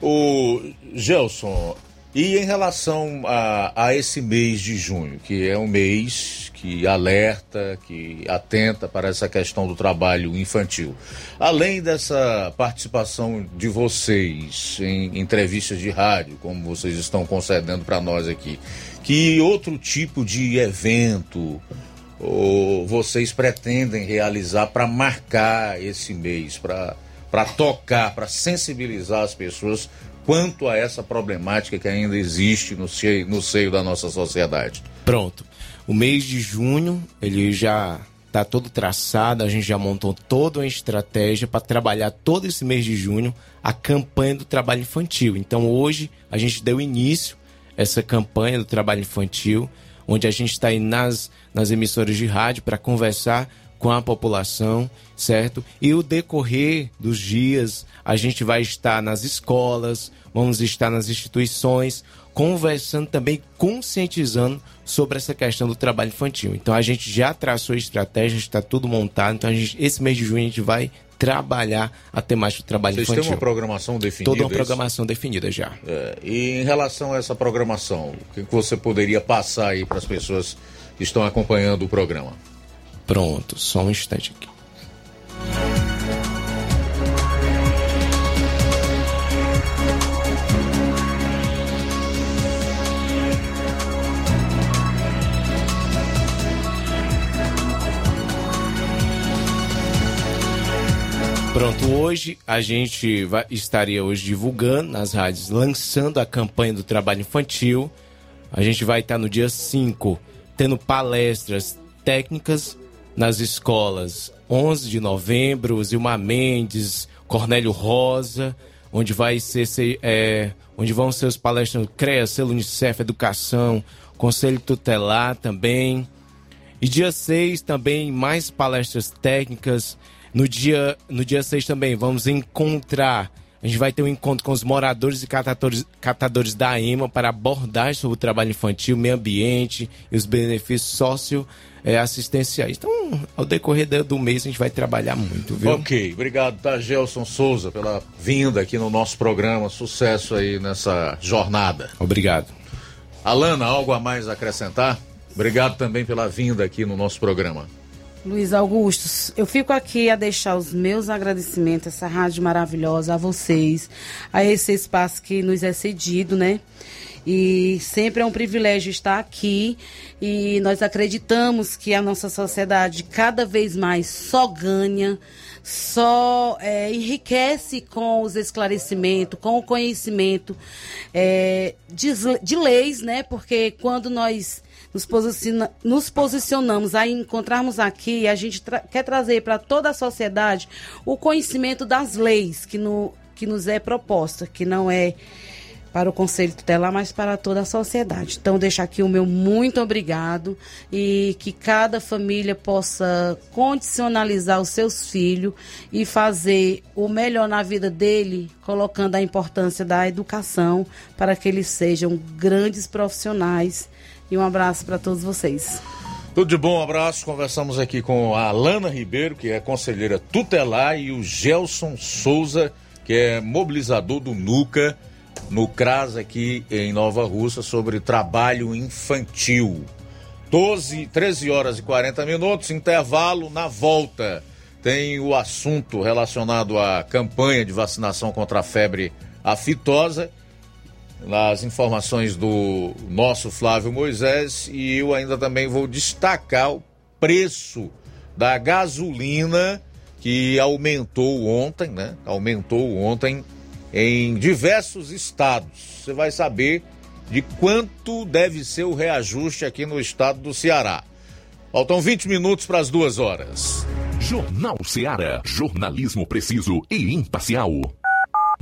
O Gelson, e em relação a, a esse mês de junho, que é um mês que alerta, que atenta para essa questão do trabalho infantil, além dessa participação de vocês em entrevistas de rádio, como vocês estão concedendo para nós aqui, que outro tipo de evento ou vocês pretendem realizar para marcar esse mês, para tocar, para sensibilizar as pessoas quanto a essa problemática que ainda existe no seio, no seio da nossa sociedade? Pronto. O mês de junho, ele já está todo traçado, a gente já montou toda uma estratégia para trabalhar todo esse mês de junho a campanha do trabalho infantil. Então hoje a gente deu início a essa campanha do trabalho infantil, onde a gente está aí nas, nas emissoras de rádio para conversar com a população, certo? E o decorrer dos dias, a gente vai estar nas escolas, vamos estar nas instituições, conversando também, conscientizando sobre essa questão do trabalho infantil. Então a gente já traçou a estratégia, está tudo montado. Então gente, esse mês de junho a gente vai trabalhar a temática do trabalho Vocês infantil. Vocês têm uma programação definida? Toda uma programação definida já. É, e em relação a essa programação, o que você poderia passar aí para as pessoas que estão acompanhando o programa? Pronto, só um instante aqui. Pronto, hoje a gente vai, estaria hoje divulgando nas rádios, lançando a campanha do trabalho infantil. A gente vai estar no dia 5 tendo palestras técnicas nas escolas 11 de novembro, Zilmar Mendes, Cornélio Rosa, onde vai ser, é, onde vão ser os palestras CREA, Selo Unicef, Educação, Conselho Tutelar também. E dia 6 também mais palestras técnicas. No dia, no dia 6 também vamos encontrar a gente vai ter um encontro com os moradores e catadores, catadores da EMA para abordar sobre o trabalho infantil, meio ambiente e os benefícios socioassistenciais. Então, ao decorrer do mês, a gente vai trabalhar muito, viu? Ok, obrigado, tá, Gelson Souza, pela vinda aqui no nosso programa. Sucesso aí nessa jornada. Obrigado. Alana, algo a mais a acrescentar? Obrigado também pela vinda aqui no nosso programa. Luiz Augusto, eu fico aqui a deixar os meus agradecimentos, essa rádio maravilhosa, a vocês, a esse espaço que nos é cedido, né? E sempre é um privilégio estar aqui e nós acreditamos que a nossa sociedade cada vez mais só ganha, só é, enriquece com os esclarecimentos, com o conhecimento é, de, de leis, né? Porque quando nós nos, posiciona, nos posicionamos a encontrarmos aqui, a gente tra quer trazer para toda a sociedade o conhecimento das leis que, no, que nos é proposta, que não é para o Conselho Tutelar, mas para toda a sociedade. Então, deixo aqui o meu muito obrigado e que cada família possa condicionalizar os seus filhos e fazer o melhor na vida dele, colocando a importância da educação para que eles sejam grandes profissionais e um abraço para todos vocês. Tudo de bom, um abraço. Conversamos aqui com a Alana Ribeiro, que é conselheira tutelar, e o Gelson Souza, que é mobilizador do NUCA, no CRAS aqui em Nova Russa, sobre trabalho infantil. 12, 13 horas e 40 minutos, intervalo na volta. Tem o assunto relacionado à campanha de vacinação contra a febre aftosa nas informações do nosso Flávio Moisés e eu ainda também vou destacar o preço da gasolina que aumentou ontem, né? Aumentou ontem em diversos estados. Você vai saber de quanto deve ser o reajuste aqui no estado do Ceará. Faltam 20 minutos para as duas horas. Jornal Ceará, jornalismo preciso e imparcial.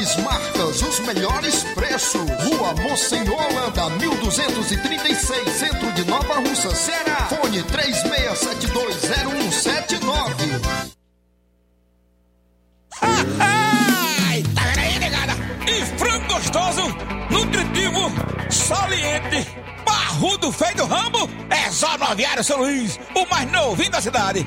melhores marcas, os melhores preços. Rua Monsenhor Holanda, 1236, centro de Nova Russa, Ceará. Fone 36720179. Ai, tá vendo aí, negada? E frango gostoso, nutritivo, saliente, barrudo, feio do rambo, é só no Aviário São Luís, o mais novinho da cidade.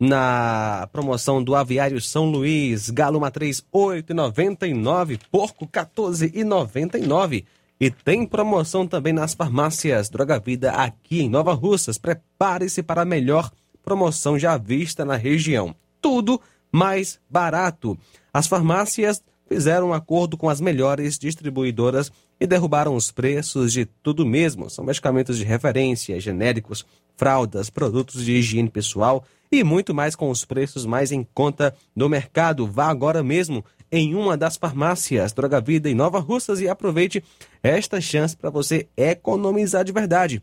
na promoção do Aviário São Luís, Galo Matriz 8,99, Porco 14,99. E tem promoção também nas farmácias Droga Vida aqui em Nova Russas. Prepare-se para a melhor promoção já vista na região. Tudo mais barato. As farmácias fizeram um acordo com as melhores distribuidoras e derrubaram os preços de tudo mesmo. São medicamentos de referência, genéricos, fraldas, produtos de higiene pessoal e muito mais com os preços mais em conta do mercado. Vá agora mesmo em uma das farmácias Droga Vida em Nova Russas e aproveite esta chance para você economizar de verdade.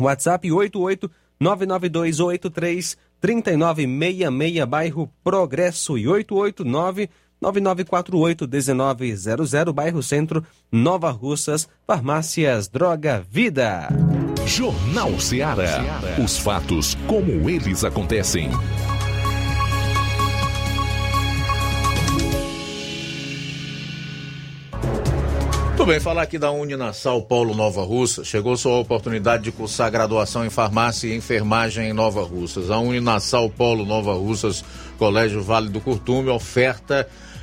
WhatsApp 88 99283 3966, bairro Progresso e 889 9948 1900, bairro Centro, Nova Russas, farmácias Droga Vida. Jornal Ceará. Os fatos como eles acontecem. Tudo bem, falar aqui da Uninasal Paulo Nova Russa. Chegou sua oportunidade de cursar graduação em farmácia e enfermagem em Nova Russas. A Uninasal Paulo Nova Russas, Colégio Vale do Curtume, oferta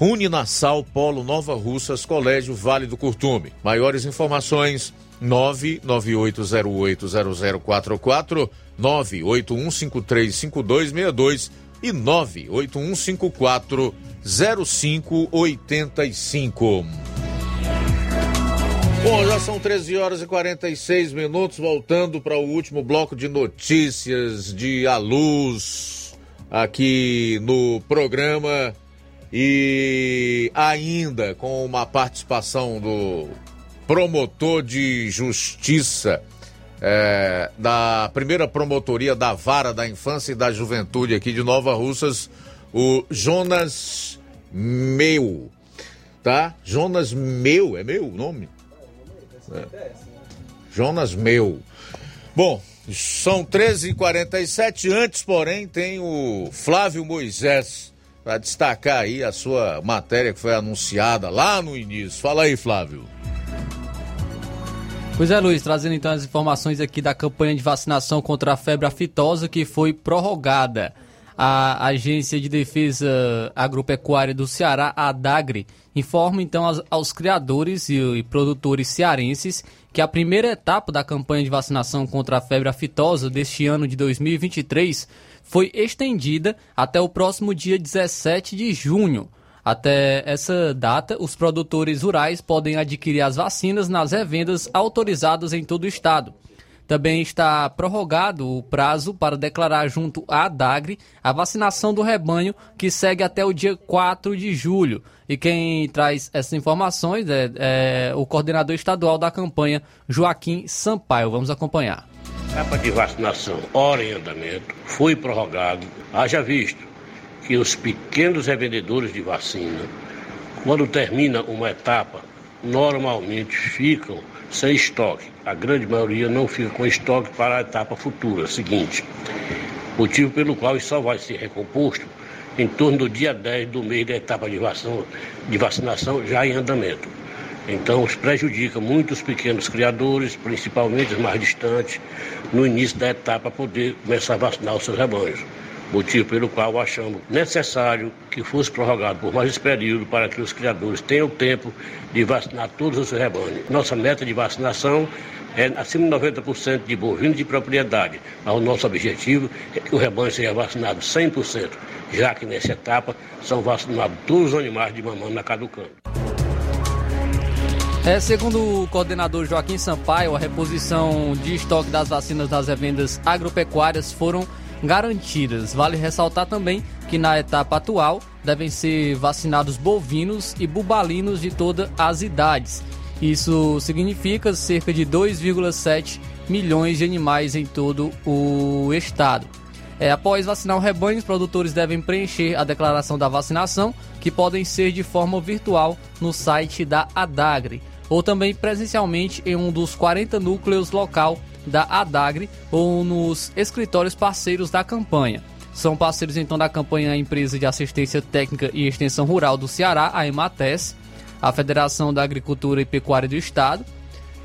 Uninasal Polo Nova Russas, Colégio Vale do Curtume. Maiores informações 998080044, 981535262 e 981540585. Bom, já são 13 horas e 46 minutos, voltando para o último bloco de notícias de A Luz aqui no programa e ainda com uma participação do promotor de justiça é, da primeira promotoria da Vara da Infância e da Juventude aqui de Nova Russas, o Jonas Meu. Tá? Jonas Meu, é meu o nome? É. Jonas Meu. Bom, são 13h47. Antes, porém, tem o Flávio Moisés para destacar aí a sua matéria que foi anunciada lá no início. Fala aí, Flávio. Pois é, Luiz, trazendo então as informações aqui da campanha de vacinação contra a febre aftosa que foi prorrogada. A Agência de Defesa Agropecuária do Ceará, a ADAGRE, informa então aos, aos criadores e, e, produtores cearenses que a primeira etapa da campanha de vacinação contra a febre aftosa deste ano de 2023 foi estendida até o próximo dia 17 de junho. Até essa data, os produtores rurais podem adquirir as vacinas nas revendas autorizadas em todo o estado. Também está prorrogado o prazo para declarar junto à DAGRE a vacinação do rebanho, que segue até o dia 4 de julho. E quem traz essas informações é, é o coordenador estadual da campanha, Joaquim Sampaio. Vamos acompanhar. Etapa de vacinação, hora em andamento, foi prorrogado. Haja visto que os pequenos revendedores de vacina, quando termina uma etapa, normalmente ficam sem estoque. A grande maioria não fica com estoque para a etapa futura, seguinte. Motivo pelo qual isso só vai ser recomposto em torno do dia 10 do mês da etapa de vacinação, de vacinação já em andamento. Então, os prejudica muito os pequenos criadores, principalmente os mais distantes, no início da etapa, poder começar a vacinar os seus rebanhos motivo pelo qual achamos necessário que fosse prorrogado por mais esse período para que os criadores tenham tempo de vacinar todos os seus rebanhos. Nossa meta de vacinação é acima de 90% de bovinos de propriedade, mas o nosso objetivo é que o rebanho seja vacinado 100%, já que nessa etapa são vacinados todos os animais de mamãe na caducando. É, segundo o coordenador Joaquim Sampaio, a reposição de estoque das vacinas das revendas agropecuárias foram garantidas. Vale ressaltar também que na etapa atual devem ser vacinados bovinos e bubalinos de todas as idades. Isso significa cerca de 2,7 milhões de animais em todo o estado. É, após vacinar o rebanho, os produtores devem preencher a declaração da vacinação, que podem ser de forma virtual no site da Adagre, ou também presencialmente em um dos 40 núcleos local da Adagre ou nos escritórios parceiros da campanha. São parceiros então da campanha a Empresa de Assistência Técnica e Extensão Rural do Ceará, a EMATES, a Federação da Agricultura e Pecuária do Estado,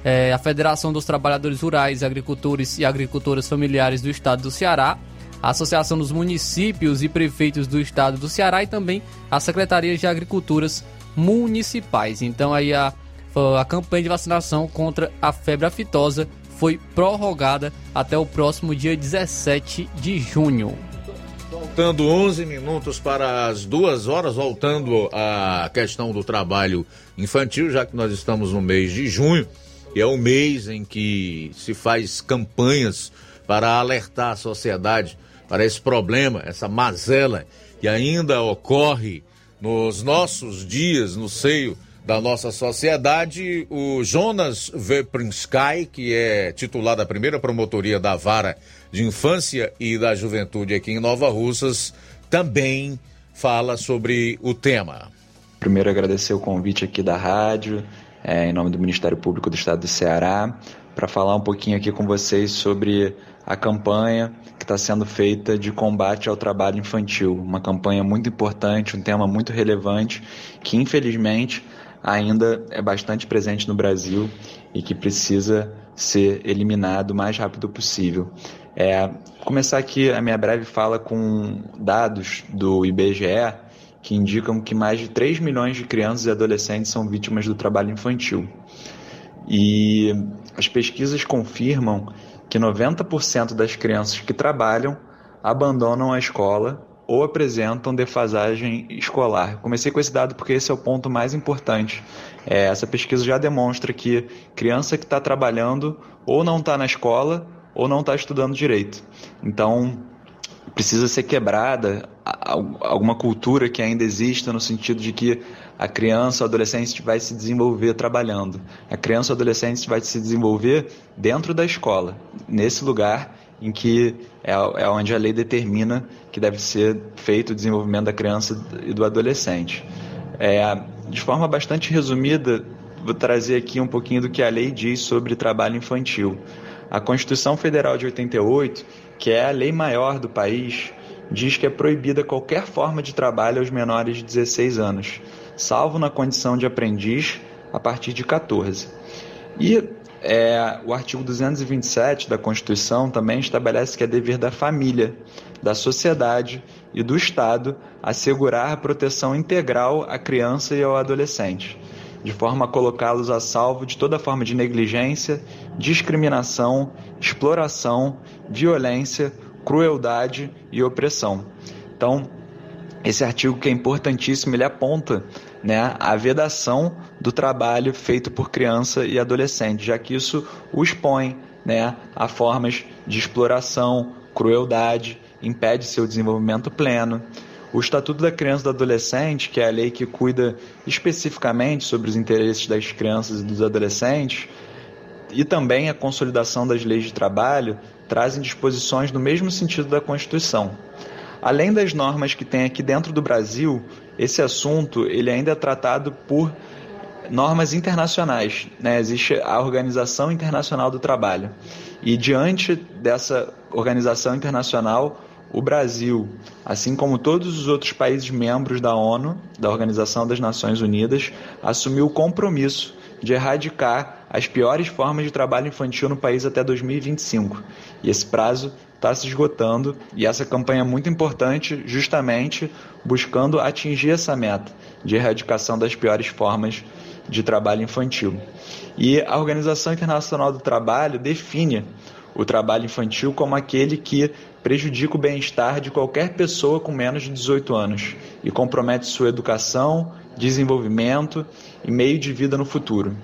é, a Federação dos Trabalhadores Rurais, Agricultores e Agricultoras Familiares do Estado do Ceará, a Associação dos Municípios e Prefeitos do Estado do Ceará e também a Secretaria de Agriculturas Municipais. Então aí a, a campanha de vacinação contra a febre aftosa foi prorrogada até o próximo dia 17 de junho. Faltando 11 minutos para as duas horas, voltando à questão do trabalho infantil, já que nós estamos no mês de junho, e é o mês em que se faz campanhas para alertar a sociedade para esse problema, essa mazela que ainda ocorre nos nossos dias no seio da nossa sociedade, o Jonas Veprinsky, que é titular da primeira promotoria da Vara de Infância e da Juventude aqui em Nova Russas, também fala sobre o tema. Primeiro agradecer o convite aqui da rádio, é, em nome do Ministério Público do Estado do Ceará, para falar um pouquinho aqui com vocês sobre a campanha que está sendo feita de combate ao trabalho infantil. Uma campanha muito importante, um tema muito relevante, que infelizmente ainda é bastante presente no Brasil e que precisa ser eliminado o mais rápido possível. É, começar aqui a minha breve fala com dados do IBGE que indicam que mais de 3 milhões de crianças e adolescentes são vítimas do trabalho infantil. E as pesquisas confirmam que 90% das crianças que trabalham abandonam a escola ou apresentam defasagem escolar. Comecei com esse dado porque esse é o ponto mais importante. É, essa pesquisa já demonstra que criança que está trabalhando ou não está na escola ou não está estudando direito. Então, precisa ser quebrada alguma cultura que ainda exista no sentido de que a criança ou adolescente vai se desenvolver trabalhando. A criança ou adolescente vai se desenvolver dentro da escola, nesse lugar em que é, é onde a lei determina que deve ser feito o desenvolvimento da criança e do adolescente. É, de forma bastante resumida, vou trazer aqui um pouquinho do que a lei diz sobre trabalho infantil. A Constituição Federal de 88, que é a lei maior do país, diz que é proibida qualquer forma de trabalho aos menores de 16 anos, salvo na condição de aprendiz a partir de 14. E é, o artigo 227 da Constituição também estabelece que é dever da família, da sociedade e do Estado assegurar a proteção integral à criança e ao adolescente, de forma a colocá-los a salvo de toda forma de negligência, discriminação, exploração, violência, crueldade e opressão. Então, esse artigo que é importantíssimo, ele aponta né, a vedação do trabalho feito por criança e adolescente, já que isso o expõe né, a formas de exploração, crueldade, impede seu desenvolvimento pleno. O Estatuto da Criança e do Adolescente, que é a lei que cuida especificamente sobre os interesses das crianças e dos adolescentes, e também a consolidação das leis de trabalho, trazem disposições no mesmo sentido da Constituição. Além das normas que tem aqui dentro do Brasil, esse assunto ele ainda é tratado por normas internacionais. Né? Existe a Organização Internacional do Trabalho. E diante dessa organização internacional, o Brasil, assim como todos os outros países membros da ONU, da Organização das Nações Unidas, assumiu o compromisso de erradicar as piores formas de trabalho infantil no país até 2025. E esse prazo está se esgotando e essa campanha é muito importante, justamente buscando atingir essa meta de erradicação das piores formas de trabalho infantil. E a Organização Internacional do Trabalho define o trabalho infantil como aquele que prejudica o bem-estar de qualquer pessoa com menos de 18 anos e compromete sua educação, desenvolvimento e meio de vida no futuro.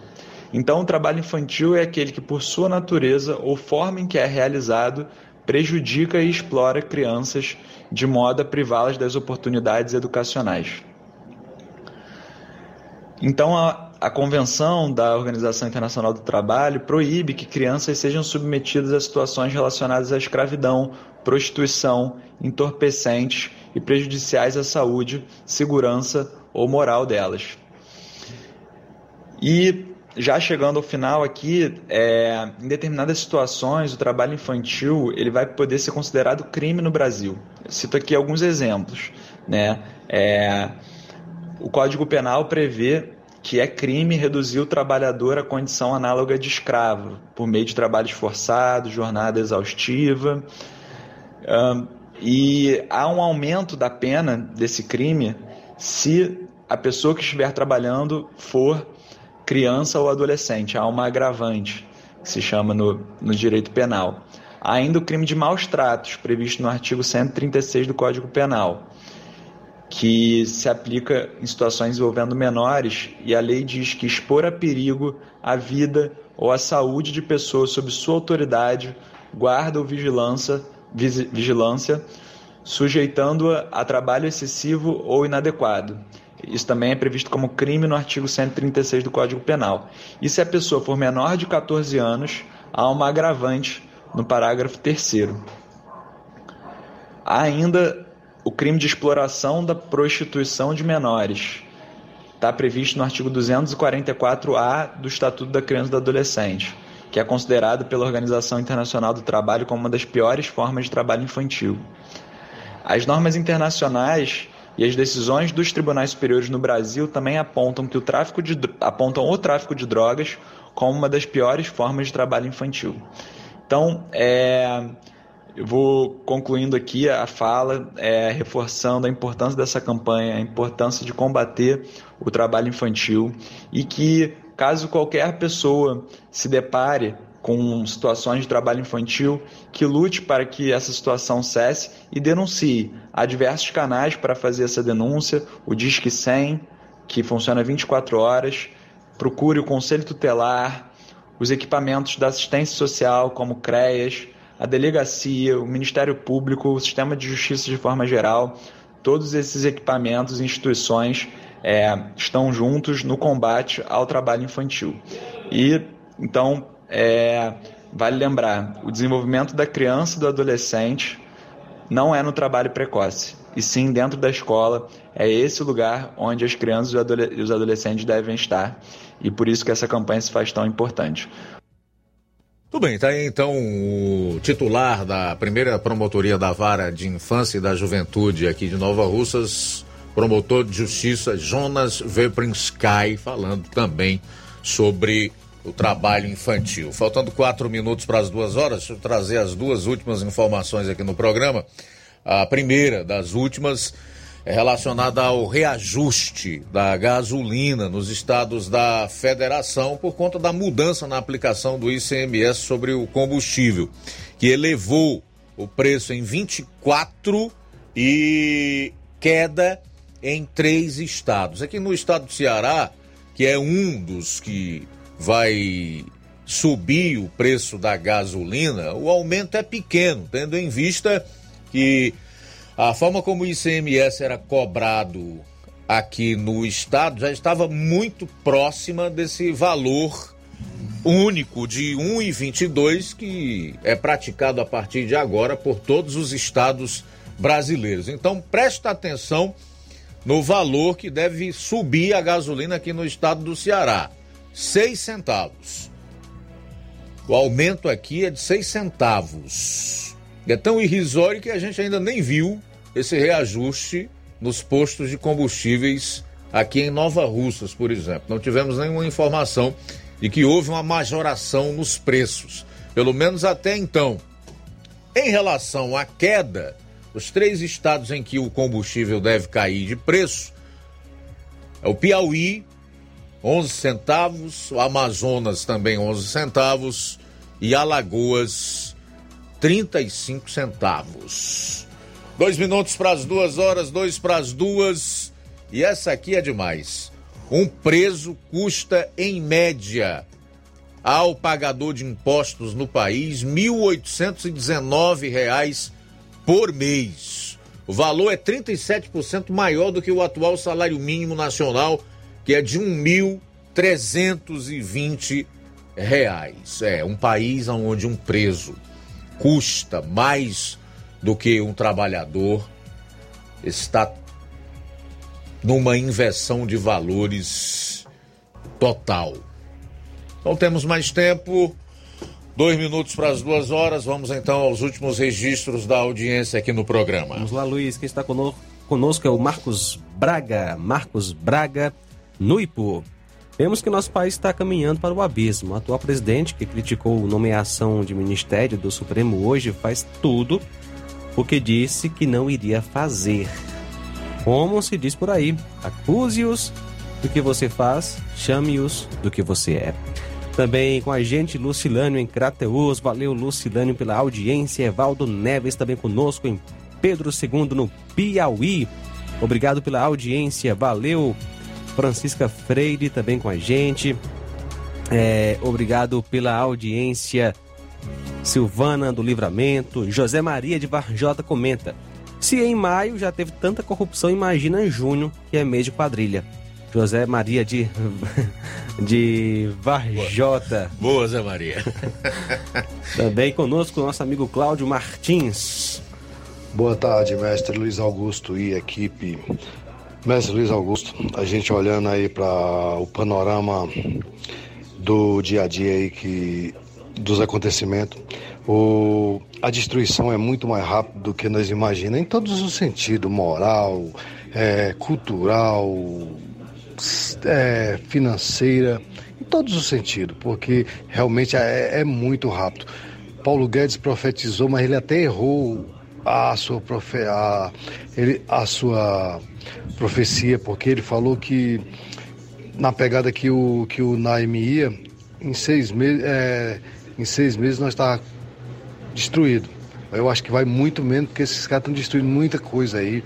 Então, o trabalho infantil é aquele que, por sua natureza ou forma em que é realizado, prejudica e explora crianças de modo a privá-las das oportunidades educacionais. Então, a, a Convenção da Organização Internacional do Trabalho proíbe que crianças sejam submetidas a situações relacionadas à escravidão, prostituição, entorpecentes e prejudiciais à saúde, segurança ou moral delas. E já chegando ao final aqui, é, em determinadas situações, o trabalho infantil ele vai poder ser considerado crime no Brasil. Eu cito aqui alguns exemplos. Né? É, o Código Penal prevê que é crime reduzir o trabalhador à condição análoga de escravo, por meio de trabalhos forçados, jornada exaustiva. Um, e há um aumento da pena desse crime se a pessoa que estiver trabalhando for criança ou adolescente. Há uma agravante, que se chama no, no direito penal. Há ainda o crime de maus tratos, previsto no artigo 136 do Código Penal, que se aplica em situações envolvendo menores, e a lei diz que expor a perigo a vida ou a saúde de pessoas sob sua autoridade, guarda ou vigilância, vigilância sujeitando-a a trabalho excessivo ou inadequado isso também é previsto como crime no artigo 136 do Código Penal. E se a pessoa for menor de 14 anos, há uma agravante no parágrafo 3. Há ainda o crime de exploração da prostituição de menores. Está previsto no artigo 244-A do Estatuto da Criança e do Adolescente, que é considerado pela Organização Internacional do Trabalho como uma das piores formas de trabalho infantil. As normas internacionais E as decisões dos tribunais superiores no Brasil também apontam que o tráfico de apontam o tráfico de drogas como uma das piores formas de trabalho infantil. Então, é, eu vou concluindo aqui a fala, é, reforçando a importância dessa campanha, a importância de combater o trabalho infantil e que, caso qualquer pessoa se depare com situações de trabalho infantil, que lute para que essa situação cesse e denuncie. Há diversos canais para fazer essa denúncia, o Disque 100, que funciona 24 horas, procure o Conselho Tutelar, os equipamentos da assistência social, como CREAS, a delegacia, o Ministério Público, o sistema de justiça de forma geral, todos esses equipamentos e instituições é, estão juntos no combate ao trabalho infantil. E então é, vale lembrar, o desenvolvimento da criança e do adolescente não é no trabalho precoce, e sim dentro da escola. É esse o lugar onde as crianças e os adolescentes devem estar, e por isso que essa campanha se faz tão importante. Tudo bem, tá aí então o titular da primeira promotoria da Vara de Infância e da Juventude aqui de Nova Russas, promotor de justiça Jonas Veprinsky, falando também sobre o trabalho infantil. Faltando quatro minutos para as duas horas, deixa eu trazer as duas últimas informações aqui no programa. A primeira das últimas é relacionada ao reajuste da gasolina nos estados da federação por conta da mudança na aplicação do ICMS sobre o combustível, que elevou o preço em 24 e queda em três estados. Aqui no estado do Ceará, que é um dos que vai subir o preço da gasolina, o aumento é pequeno, tendo em vista que a forma como o ICMS era cobrado aqui no estado já estava muito próxima desse valor único de 1,22 que é praticado a partir de agora por todos os estados brasileiros. Então presta atenção no valor que deve subir a gasolina aqui no estado do Ceará. 6 centavos. O aumento aqui é de 6 centavos. É tão irrisório que a gente ainda nem viu esse reajuste nos postos de combustíveis aqui em Nova Russas, por exemplo. Não tivemos nenhuma informação de que houve uma majoração nos preços, pelo menos até então. Em relação à queda, os três estados em que o combustível deve cair de preço é o Piauí, 11 centavos, Amazonas também 11 centavos e Alagoas 35 centavos. Dois minutos para as duas horas, dois para as duas. E essa aqui é demais. Um preso custa, em média, ao pagador de impostos no país, R$ 1.819 por mês. O valor é 37% maior do que o atual salário mínimo nacional, que é de R$ 1.320. É um país onde um preso custa mais do que um trabalhador está numa inversão de valores total. Então temos mais tempo. Dois minutos para as duas horas. Vamos então aos últimos registros da audiência aqui no programa. Vamos lá, Luiz. Quem está conosco é o Marcos Braga. Marcos Braga, no Ipu. Vemos que nosso país está caminhando para o abismo. O atual presidente, que criticou a nomeação de ministério do Supremo hoje, faz tudo o que disse que não iria fazer. Como se diz por aí, acuse-os do que você faz, chame-os do que você é. Também com a gente, Lucilânio em Crateus. Valeu, Lucilânio, pela audiência. Evaldo Neves também conosco em Pedro II, no Piauí. Obrigado pela audiência. Valeu, Francisca Freire também com a gente. É, obrigado pela audiência. Silvana do Livramento. José Maria de Varjota comenta. Se em maio já teve tanta corrupção, imagina em junho, que é mês de quadrilha. José Maria de, de Varjota. Boa, Boa Zé Maria. Também conosco o nosso amigo Cláudio Martins. Boa tarde, mestre Luiz Augusto e equipe. Mestre Luiz Augusto, a gente olhando aí para o panorama do dia a dia aí que dos acontecimentos, o, a destruição é muito mais rápida do que nós imaginamos, em todos os sentidos, moral, é, cultural, é, financeira, em todos os sentidos, porque realmente é, é muito rápido. Paulo Guedes profetizou, mas ele até errou a sua, profe, a, ele, a sua profecia, porque ele falou que na pegada que o, que o Naime ia, em seis, meses, é, em seis meses nós está destruído. Eu acho que vai muito menos, porque esses caras estão destruindo muita coisa aí,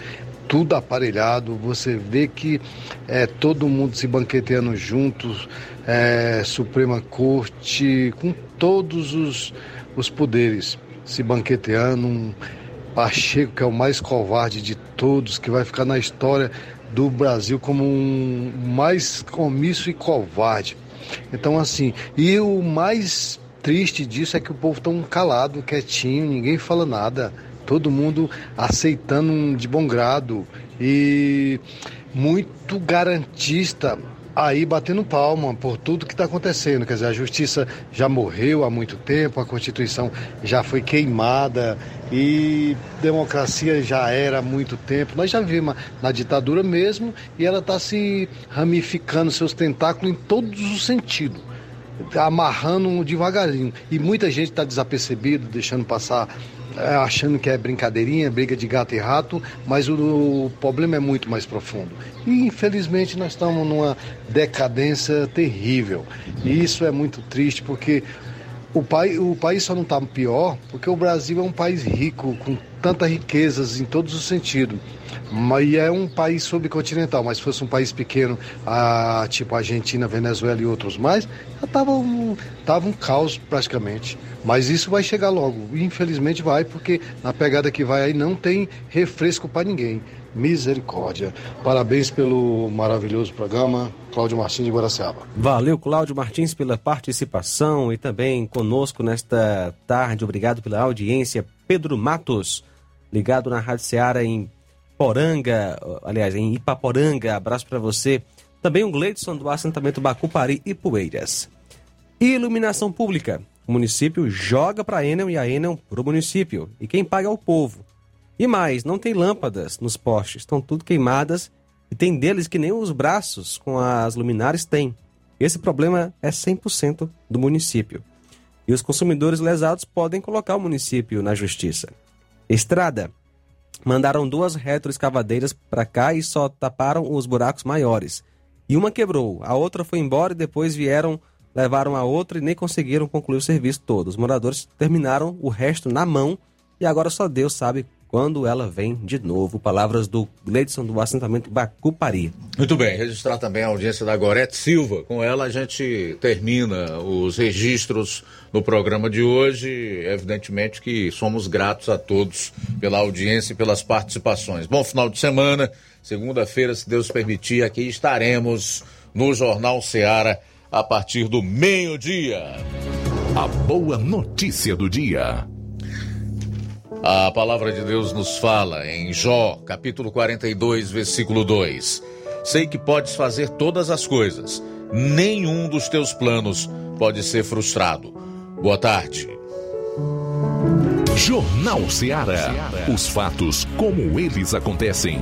tudo aparelhado. Você vê que é todo mundo se banqueteando juntos, é, Suprema Corte, com todos os, os poderes se banqueteando. Um Pacheco, que é o mais covarde de todos, que vai ficar na história do Brasil como um mais omisso e covarde. Então, assim, e o mais triste disso é que o povo tão calado, quietinho, ninguém fala nada, todo mundo aceitando de bom grado e muito garantista aí batendo palma por tudo que está acontecendo. Quer dizer, a justiça já morreu há muito tempo, a Constituição já foi queimada e democracia já era há muito tempo. Nós já vimos na ditadura mesmo e ela está se ramificando seus tentáculos em todos os sentidos amarrando devagarinho. E muita gente está desapercebido, deixando passar, achando que é brincadeirinha, briga de gato e rato, mas o, o problema é muito mais profundo. E infelizmente nós estamos numa decadência terrível. E isso é muito triste porque o, pai, o país só não está pior porque o Brasil é um país rico, com tantas riquezas em todos os sentidos. Mas é um país subcontinental, mas se fosse um país pequeno, a, tipo Argentina, Venezuela e outros mais, já tava um, tava um caos praticamente. Mas isso vai chegar logo. Infelizmente vai, porque na pegada que vai aí não tem refresco para ninguém. Misericórdia. Parabéns pelo maravilhoso programa. Cláudio Martins de Guaraciaba. Valeu, Cláudio Martins, pela participação e também conosco nesta tarde. Obrigado pela audiência. Pedro Matos, ligado na Rádio Ceará em Poranga, aliás, em Ipaporanga. Abraço para você. Também o Gleidson do assentamento Bacupari e Poeiras. Iluminação pública. O município joga para a Enel e a Enel para o município. E quem paga é o povo. E mais, não tem lâmpadas nos postes, estão tudo queimadas e tem deles que nem os braços com as luminárias têm. Esse problema é 100% do município. E os consumidores lesados podem colocar o município na justiça. Estrada. Mandaram duas retroescavadeiras para cá e só taparam os buracos maiores. E uma quebrou, a outra foi embora e depois vieram, levaram a outra e nem conseguiram concluir o serviço todo. Os moradores terminaram o resto na mão e agora só Deus sabe quando ela vem de novo. Palavras do Gleidson do assentamento Bacupari. Muito bem, registrar também a audiência da Gorete Silva. Com ela a gente termina os registros no programa de hoje. Evidentemente que somos gratos a todos pela audiência e pelas participações. Bom final de semana. Segunda-feira, se Deus permitir, aqui estaremos no Jornal Seara a partir do meio-dia. A boa notícia do dia. A palavra de Deus nos fala em Jó, capítulo 42, versículo 2. Sei que podes fazer todas as coisas, nenhum dos teus planos pode ser frustrado. Boa tarde. Jornal Ceará. Os fatos como eles acontecem.